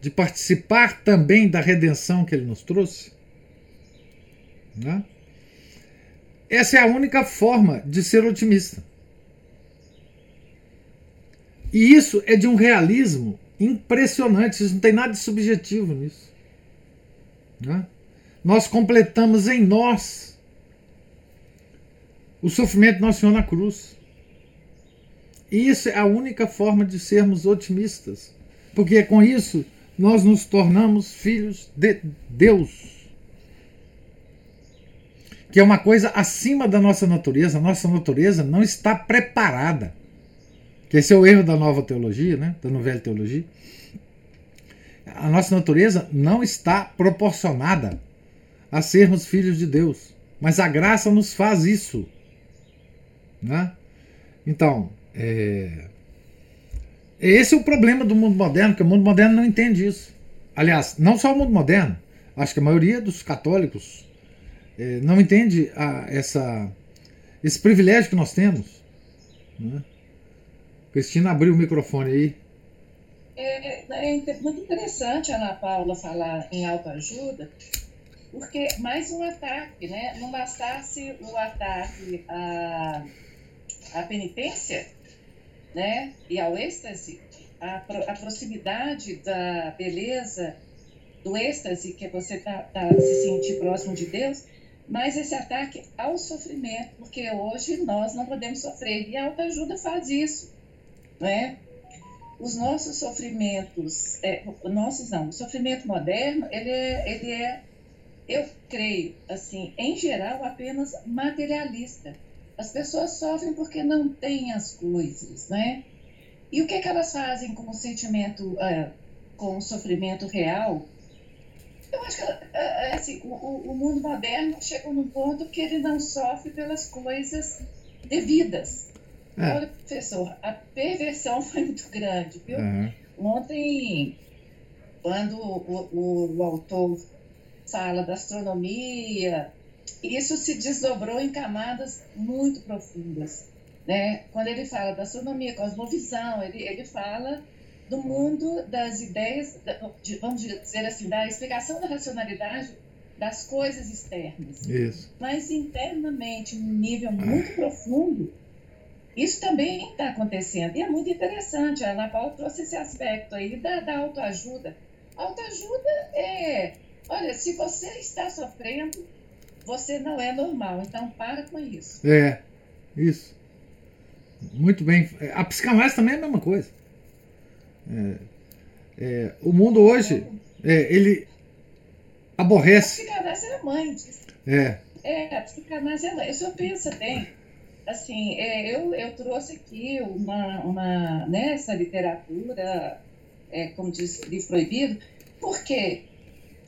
Speaker 1: de participar também da redenção que ele nos trouxe. Né? Essa é a única forma de ser otimista. E isso é de um realismo impressionante, isso não tem nada de subjetivo nisso. Né? Nós completamos em nós o sofrimento do Nosso Senhor na cruz. E isso é a única forma de sermos otimistas, porque com isso nós nos tornamos filhos de Deus. Que é uma coisa acima da nossa natureza. A nossa natureza não está preparada. Que esse é o erro da nova teologia, né? da novela teologia. A nossa natureza não está proporcionada a sermos filhos de Deus. Mas a graça nos faz isso. Né? Então, é, esse é o problema do mundo moderno, que o mundo moderno não entende isso. Aliás, não só o mundo moderno, acho que a maioria dos católicos é, não entende a, essa, esse privilégio que nós temos. Né? Cristina abriu o microfone aí.
Speaker 3: É, é, é muito interessante a Ana Paula falar em autoajuda, porque mais um ataque, né? Não bastasse o ataque à, à penitência, né? E ao êxtase, a, a proximidade da beleza, do êxtase, que é você tá, tá, se sentir próximo de Deus, mas esse ataque ao sofrimento, porque hoje nós não podemos sofrer, e a autoajuda faz isso, não é? Os nossos sofrimentos, é, nossos não, o sofrimento moderno, ele é, ele é, eu creio, assim, em geral, apenas materialista as pessoas sofrem porque não têm as coisas, né? E o que, é que elas fazem com o sentimento, é, com o sofrimento real? Eu acho que é, é, assim, o, o, mundo moderno chegou num ponto que ele não sofre pelas coisas devidas. É. Olha, professor, a perversão [laughs] foi muito grande, viu? Uhum. Ontem, quando o, o, o autor fala da astronomia, isso se desdobrou em camadas muito profundas. Né? Quando ele fala da astronomia, cosmovisão, ele, ele fala do mundo das ideias, vamos dizer assim, da explicação da racionalidade das coisas externas.
Speaker 1: Isso.
Speaker 3: Mas internamente, num nível muito profundo, isso também está acontecendo. E é muito interessante. A Ana Paula trouxe esse aspecto aí da, da autoajuda. Autoajuda é, olha, se você está sofrendo, você não é normal. Então para com isso.
Speaker 1: É, isso. Muito bem. A psicanálise também é a mesma coisa. É, é, o mundo hoje, é, ele aborrece.
Speaker 3: A psicanálise é a mãe disso.
Speaker 1: É.
Speaker 3: É, a psicanálise é a mãe. Eu só penso bem. Assim, é, eu, eu trouxe aqui uma, uma né, essa literatura, é, como diz, livro proibido, porque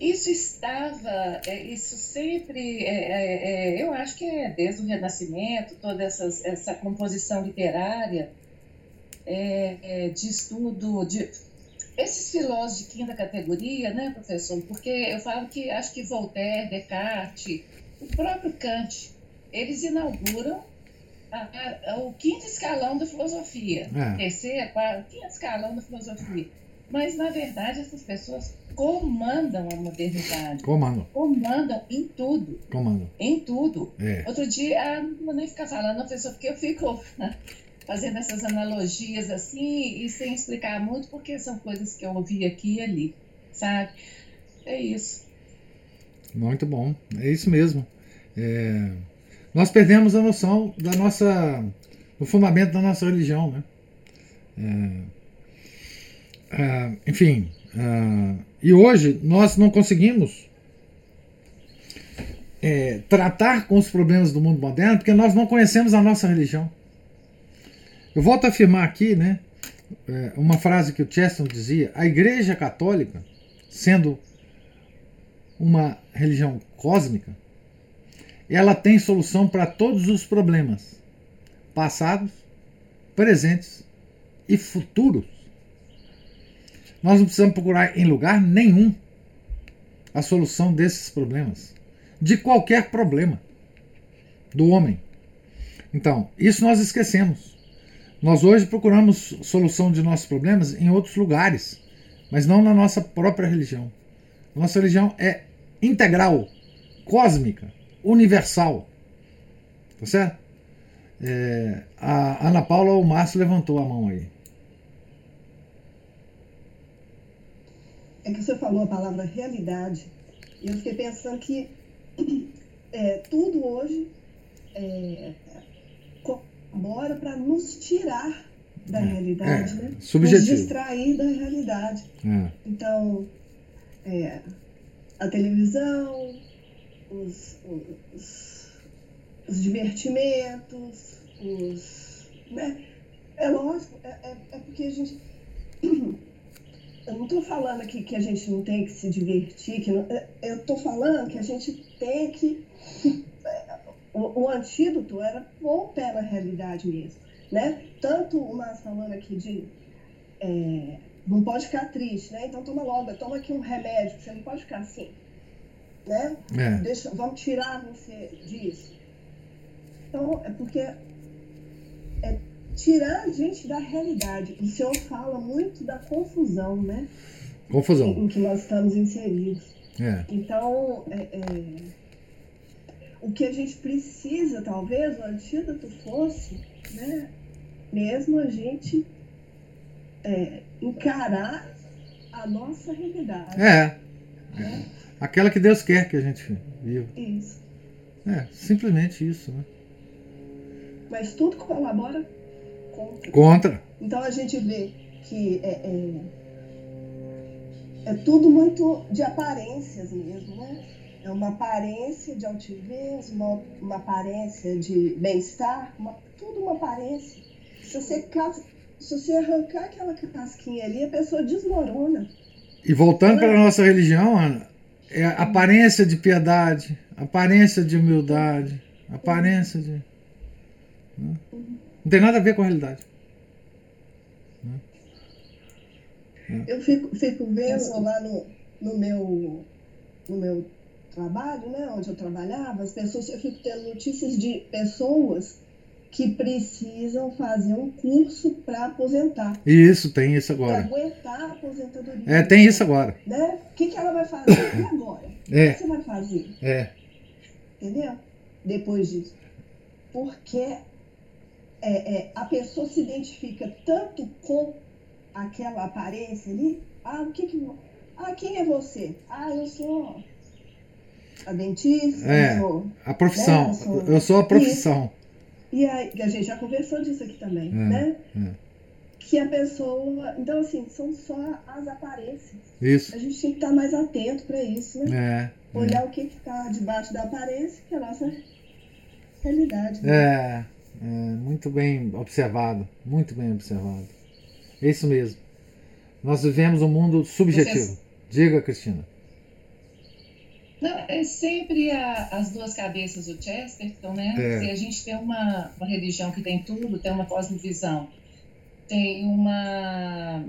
Speaker 3: isso estava, é, isso sempre, é, é, é, eu acho que é desde o Renascimento, toda essas, essa composição literária é, de estudo, de, esses filósofos de quinta categoria, né, professor? Porque eu falo que acho que Voltaire, Descartes, o próprio Kant, eles inauguram a, a, o quinto escalão da filosofia, é. terceiro, quarto, quinto escalão da filosofia. Mas, na verdade, essas pessoas comandam a modernidade.
Speaker 1: Comandam.
Speaker 3: Comandam em tudo.
Speaker 1: Comandam.
Speaker 3: Em tudo.
Speaker 1: É.
Speaker 3: Outro dia, ah, não vou nem ficar falando, professor, porque eu fico [laughs] fazendo essas analogias assim e sem explicar muito, porque são coisas que eu ouvi aqui e ali, sabe? É isso.
Speaker 1: Muito bom. É isso mesmo. É... Nós perdemos a noção da nossa. do fundamento da nossa religião, né? É... É... enfim, Uh, e hoje nós não conseguimos é, tratar com os problemas do mundo moderno porque nós não conhecemos a nossa religião. Eu volto a afirmar aqui, né, é, uma frase que o Chesterton dizia: a Igreja Católica, sendo uma religião cósmica, ela tem solução para todos os problemas passados, presentes e futuros nós não precisamos procurar em lugar nenhum a solução desses problemas, de qualquer problema do homem. Então, isso nós esquecemos. Nós hoje procuramos solução de nossos problemas em outros lugares, mas não na nossa própria religião. Nossa religião é integral, cósmica, universal. Tá certo? É, a Ana Paula ou o Márcio levantou a mão aí.
Speaker 4: É que você falou a palavra realidade, e eu fiquei pensando que [clears throat] é, tudo hoje é, colabora para nos tirar da é, realidade,
Speaker 1: é,
Speaker 4: né?
Speaker 1: Subjetivo.
Speaker 4: Nos distrair da realidade.
Speaker 1: É.
Speaker 4: Então, é, a televisão, os, os, os divertimentos, os. Né? É lógico, é, é, é porque a gente [clears throat] eu não estou falando aqui que a gente não tem que se divertir, que não, eu estou falando que a gente tem que. O, o antídoto era pôr pé na realidade mesmo. Né? Tanto o Márcio falando aqui de. É, não pode ficar triste, né? Então toma logo, toma aqui um remédio, você não pode ficar assim. Né?
Speaker 1: É.
Speaker 4: Deixa, vamos tirar você disso. Então, é porque é tirar a gente da realidade. O senhor fala muito da confusão, né?
Speaker 1: Confusão.
Speaker 4: Em, em que nós estamos inseridos.
Speaker 1: É.
Speaker 4: Então, é, é, o que a gente precisa, talvez, o antídoto fosse, né? Mesmo a gente é, encarar a nossa realidade.
Speaker 1: É. Né? Aquela que Deus quer que a gente viva.
Speaker 4: Isso.
Speaker 1: É, simplesmente isso, né?
Speaker 4: Mas tudo colabora contra.
Speaker 1: Contra.
Speaker 4: Então a gente vê que é, é, é tudo muito de aparências mesmo, né? É uma aparência de altivez, uma, uma aparência de bem-estar, tudo uma aparência. Se você, se você arrancar aquela casquinha ali, a pessoa desmorona.
Speaker 1: E voltando para a nossa religião, Ana, é aparência de piedade, aparência de humildade, aparência de. Né? Não tem nada a ver com a realidade.
Speaker 4: Eu fico, fico vendo lá no, no, meu, no meu trabalho, né, onde eu trabalhava, as pessoas, eu fico tendo notícias de pessoas que precisam fazer um curso para aposentar.
Speaker 1: Isso, tem isso
Speaker 4: Para
Speaker 1: agora.
Speaker 4: aguentar a aposentadoria.
Speaker 1: É, tem isso agora.
Speaker 4: Né? O que, que ela vai fazer? E [coughs] agora? O
Speaker 1: É.
Speaker 4: que você vai fazer?
Speaker 1: É,
Speaker 4: Entendeu? Depois disso. Porque é, é, a pessoa se identifica tanto com aquela aparência ali. Ah, o que que. Ah, quem é você? Ah, eu sou a dentista.
Speaker 1: É.
Speaker 4: Sou...
Speaker 1: a profissão.
Speaker 4: É, eu sou-
Speaker 1: Eu sou a profissão.
Speaker 4: E aí, a gente já conversou disso aqui também,
Speaker 1: É,
Speaker 4: né?
Speaker 1: é.
Speaker 4: Que a pessoa. Então, assim, são só as aparências.
Speaker 1: Isso.
Speaker 4: A gente tem que estar mais atento para isso, né?
Speaker 1: É. é.
Speaker 4: Olhar o que está debaixo da aparência, que é a nossa realidade. né?
Speaker 1: É, é, muito bem observado, muito bem observado. É isso mesmo. Nós vivemos um mundo subjetivo.
Speaker 3: Vocês-
Speaker 1: Diga, Cristina.
Speaker 3: Não, é sempre a- as duas cabeças do Chesterton, né?
Speaker 1: É.
Speaker 3: Se a gente tem uma, uma religião que tem tudo, tem uma cosmovisão, tem uma.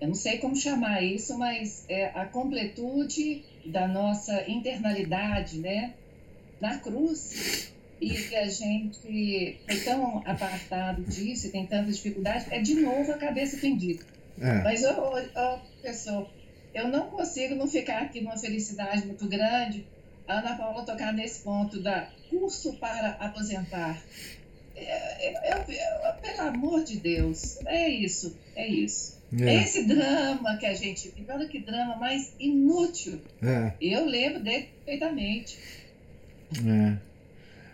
Speaker 3: Eu não sei como chamar isso, mas é a completude da nossa internalidade, né? Na cruz. E que a gente foi tão apartado disso e tem tanta dificuldade, é de novo a cabeça pendida.
Speaker 1: É,
Speaker 3: Mas, ô, pessoal, eu não consigo não ficar aqui numa felicidade muito grande. A Ana Paula tocar nesse ponto da curso para aposentar. É, é, é, pelo amor de Deus, é isso, é isso. É esse drama que a gente. Olha que drama mais inútil.
Speaker 1: é,
Speaker 3: Eu lembro dele perfeitamente.
Speaker 1: é.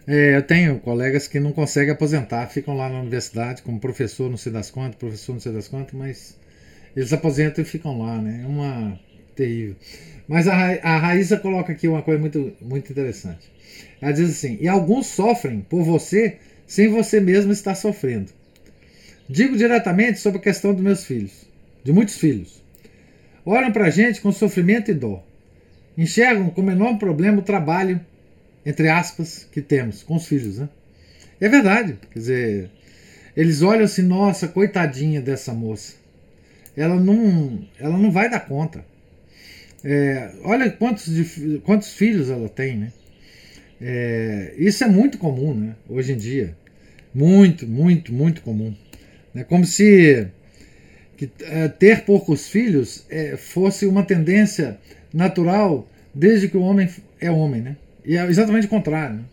Speaker 1: É, eu tenho colegas que não conseguem aposentar, ficam lá na universidade como professor, não sei das quantas, professor, não sei das quantas, mas eles aposentam e ficam lá, né? É uma terrível. Mas a, a Raíssa coloca aqui uma coisa muito, muito interessante. Ela diz assim: e alguns sofrem por você sem você mesmo estar sofrendo. Digo diretamente sobre a questão dos meus filhos, de muitos filhos. Olham para a gente com sofrimento e dor. Enxergam como enorme problema o trabalho, entre aspas, que temos com os filhos. Né? É verdade. Quer dizer, eles olham assim: nossa, coitadinha dessa moça. Ela não, ela não vai dar conta. É, olha quantos, quantos filhos ela tem, né? É, isso é muito comum, né? Hoje em dia. Muito, muito, muito comum. É como se que, é, ter poucos filhos é, fosse uma tendência natural desde que o homem é homem, né? E é exatamente o contrário.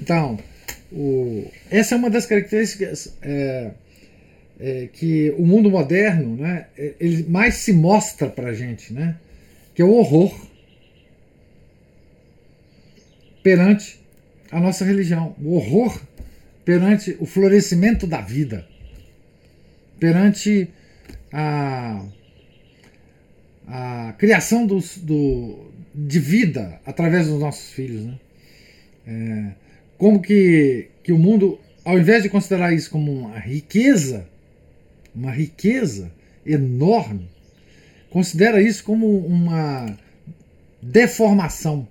Speaker 1: Então, o, essa é uma das características é, é, que o mundo moderno, né? é, Ele mais se mostra para a gente, né? Que é o horror perante a nossa religião, o horror perante o florescimento da vida, perante a, a criação dos, do, de vida através dos nossos filhos. Né? É, como que, que o mundo, ao invés de considerar isso como uma riqueza, uma riqueza enorme, considera isso como uma deformação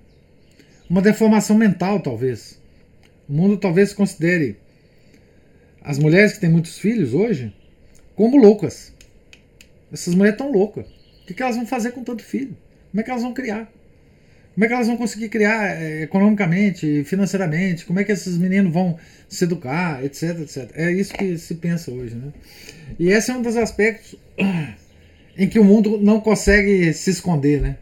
Speaker 1: uma deformação mental, talvez. O mundo talvez considere as mulheres que têm muitos filhos hoje como loucas. Essas mulheres estão loucas. O que, que elas vão fazer com tanto filho? Como é que elas vão criar? Como é que elas vão conseguir criar eh, economicamente, financeiramente? Como é que esses meninos vão se educar, etc, etc. É isso que se pensa hoje, né? E esse é um dos aspectos [clears throat] em que o mundo não consegue se esconder, né?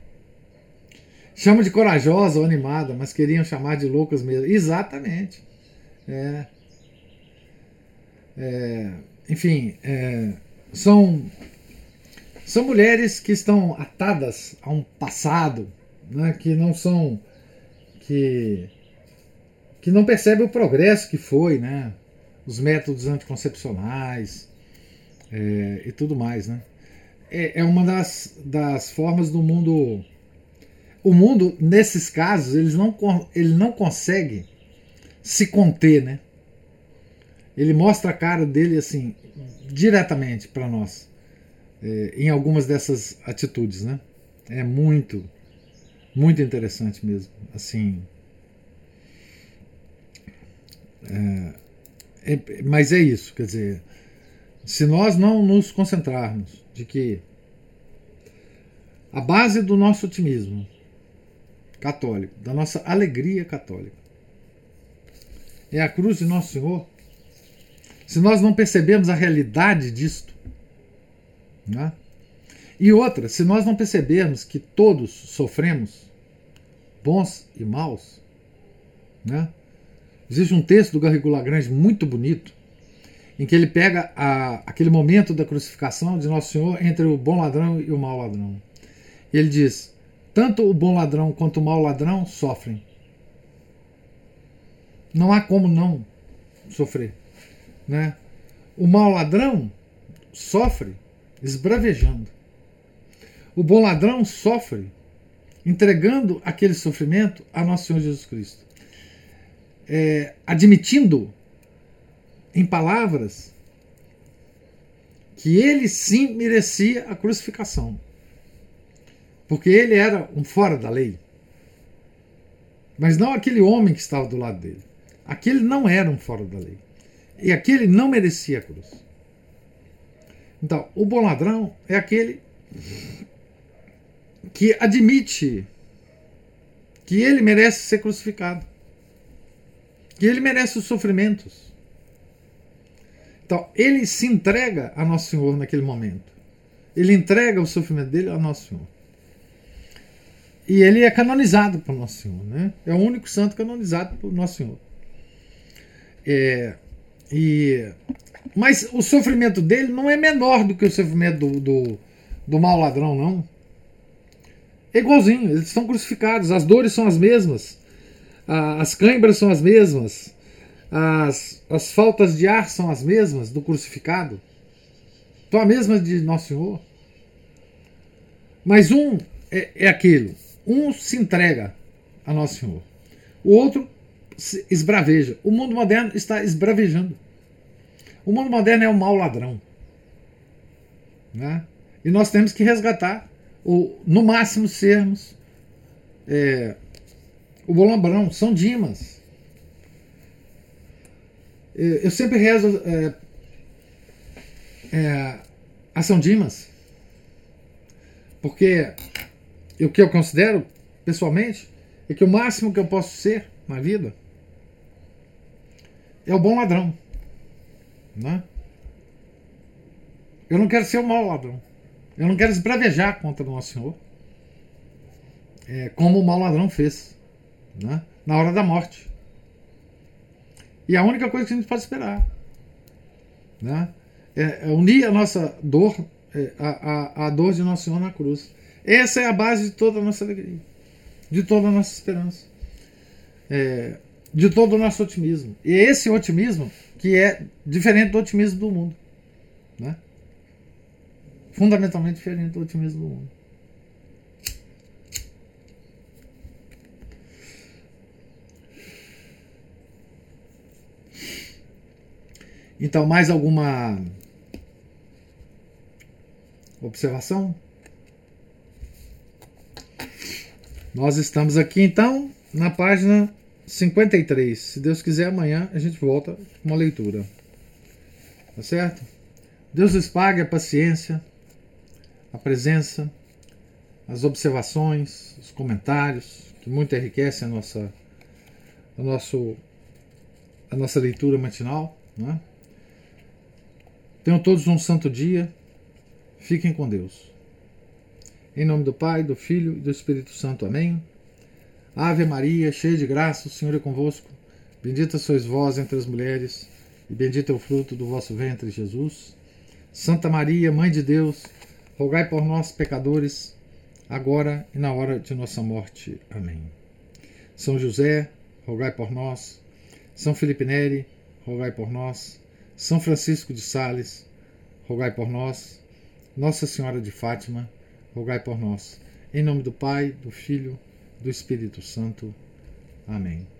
Speaker 1: Chama de corajosa ou animada, mas queriam chamar de loucas mesmo. Exatamente. É. É, enfim, é, são, são mulheres que estão atadas a um passado, né, que não são. que, que não percebem o progresso que foi, né, os métodos anticoncepcionais é, e tudo mais. Né. É, é uma das, das formas do mundo o mundo, nesses casos, eles não, ele não consegue se conter, né? Ele mostra a cara dele assim, diretamente para nós, é, em algumas dessas atitudes, né? É muito, muito interessante mesmo. Assim. é, é- mas é isso, quer dizer, se nós não nos concentrarmos de que a base do nosso otimismo católico, da nossa alegria católica. É a cruz de Nosso Senhor. se nós não percebemos a realidade disto, né? E outra, se nós não percebermos que todos sofremos, bons e maus, né? existe um texto do Garrigou Lagrange muito bonito, em que ele pega a, aquele momento da crucificação de Nosso Senhor entre o bom ladrão e o mau ladrão. Ele diz: tanto o bom ladrão quanto o mau ladrão sofrem. Não há como não sofrer. Né? O mau ladrão sofre esbravejando. O bom ladrão sofre entregando aquele sofrimento a nosso Senhor Jesus Cristo. É, admitindo em palavras que ele sim merecia a crucificação. Porque ele era um fora da lei. Mas não aquele homem que estava do lado dele. Aquele não era um fora da lei. E aquele não merecia a cruz. Então, o bom ladrão é aquele que admite que ele merece ser crucificado. Que ele merece os sofrimentos. Então, ele se entrega a Nosso Senhor naquele momento. Ele entrega o sofrimento dele a Nosso Senhor. E ele é canonizado por Nosso Senhor. Né? É o único santo canonizado por Nosso Senhor. É, e, mas o sofrimento dele não é menor do que o sofrimento do, do, do mau ladrão, não. É igualzinho, eles estão crucificados, as dores são as mesmas, as câimbras são as mesmas, as, as faltas de ar são as mesmas do crucificado, são as mesmas de Nosso Senhor. Mas um é, é aquilo, um se entrega a Nosso Senhor, o outro esbraveja. O mundo moderno está esbravejando. O mundo moderno é o mau ladrão. Né? E nós temos que resgatar, ou no máximo sermos é, o bom ladrão, São Dimas. É, eu sempre rezo é, é, a São Dimas, porque o que eu considero, pessoalmente, é que o máximo que eu posso ser na vida é o bom ladrão. Né? Eu não quero ser o mau ladrão. Eu não quero esbravejar contra o nosso Senhor. É, como o mau ladrão fez. Né? Na hora da morte. E a única coisa que a gente pode esperar. Né? É, é unir a nossa dor, é, a, a, a dor de Nosso Senhor na cruz. Essa é a base de toda a nossa alegria. De toda a nossa esperança. É, de todo o nosso otimismo. E esse otimismo que é diferente do otimismo do mundo. Fundamentalmente diferente do otimismo do mundo. Então, mais alguma observação? Nós estamos aqui então na página 53. Se Deus quiser, amanhã a gente volta com uma leitura. Tá certo? Deus lhes pague a paciência, a presença, as observações, os comentários, que muito enriquecem a nossa, a nosso, a nossa leitura matinal. Né? Tenham todos um santo dia. Fiquem com Deus. Em nome do Pai, do Filho e do Espírito Santo. Amém. Ave Maria, cheia de graça, o Senhor é convosco. Bendita sois vós entre as mulheres, e bendito é o fruto do vosso ventre, Jesus. Santa Maria, Mãe de Deus, rogai por nós, pecadores, agora e na hora de nossa morte. Amém. São José, rogai por nós. São Felipe Neri, rogai por nós. São Francisco de Sales, rogai por nós. Nossa Senhora de Fátima, rogai por nós. Em nome do Pai, do Filho do Espírito Santo. Amém.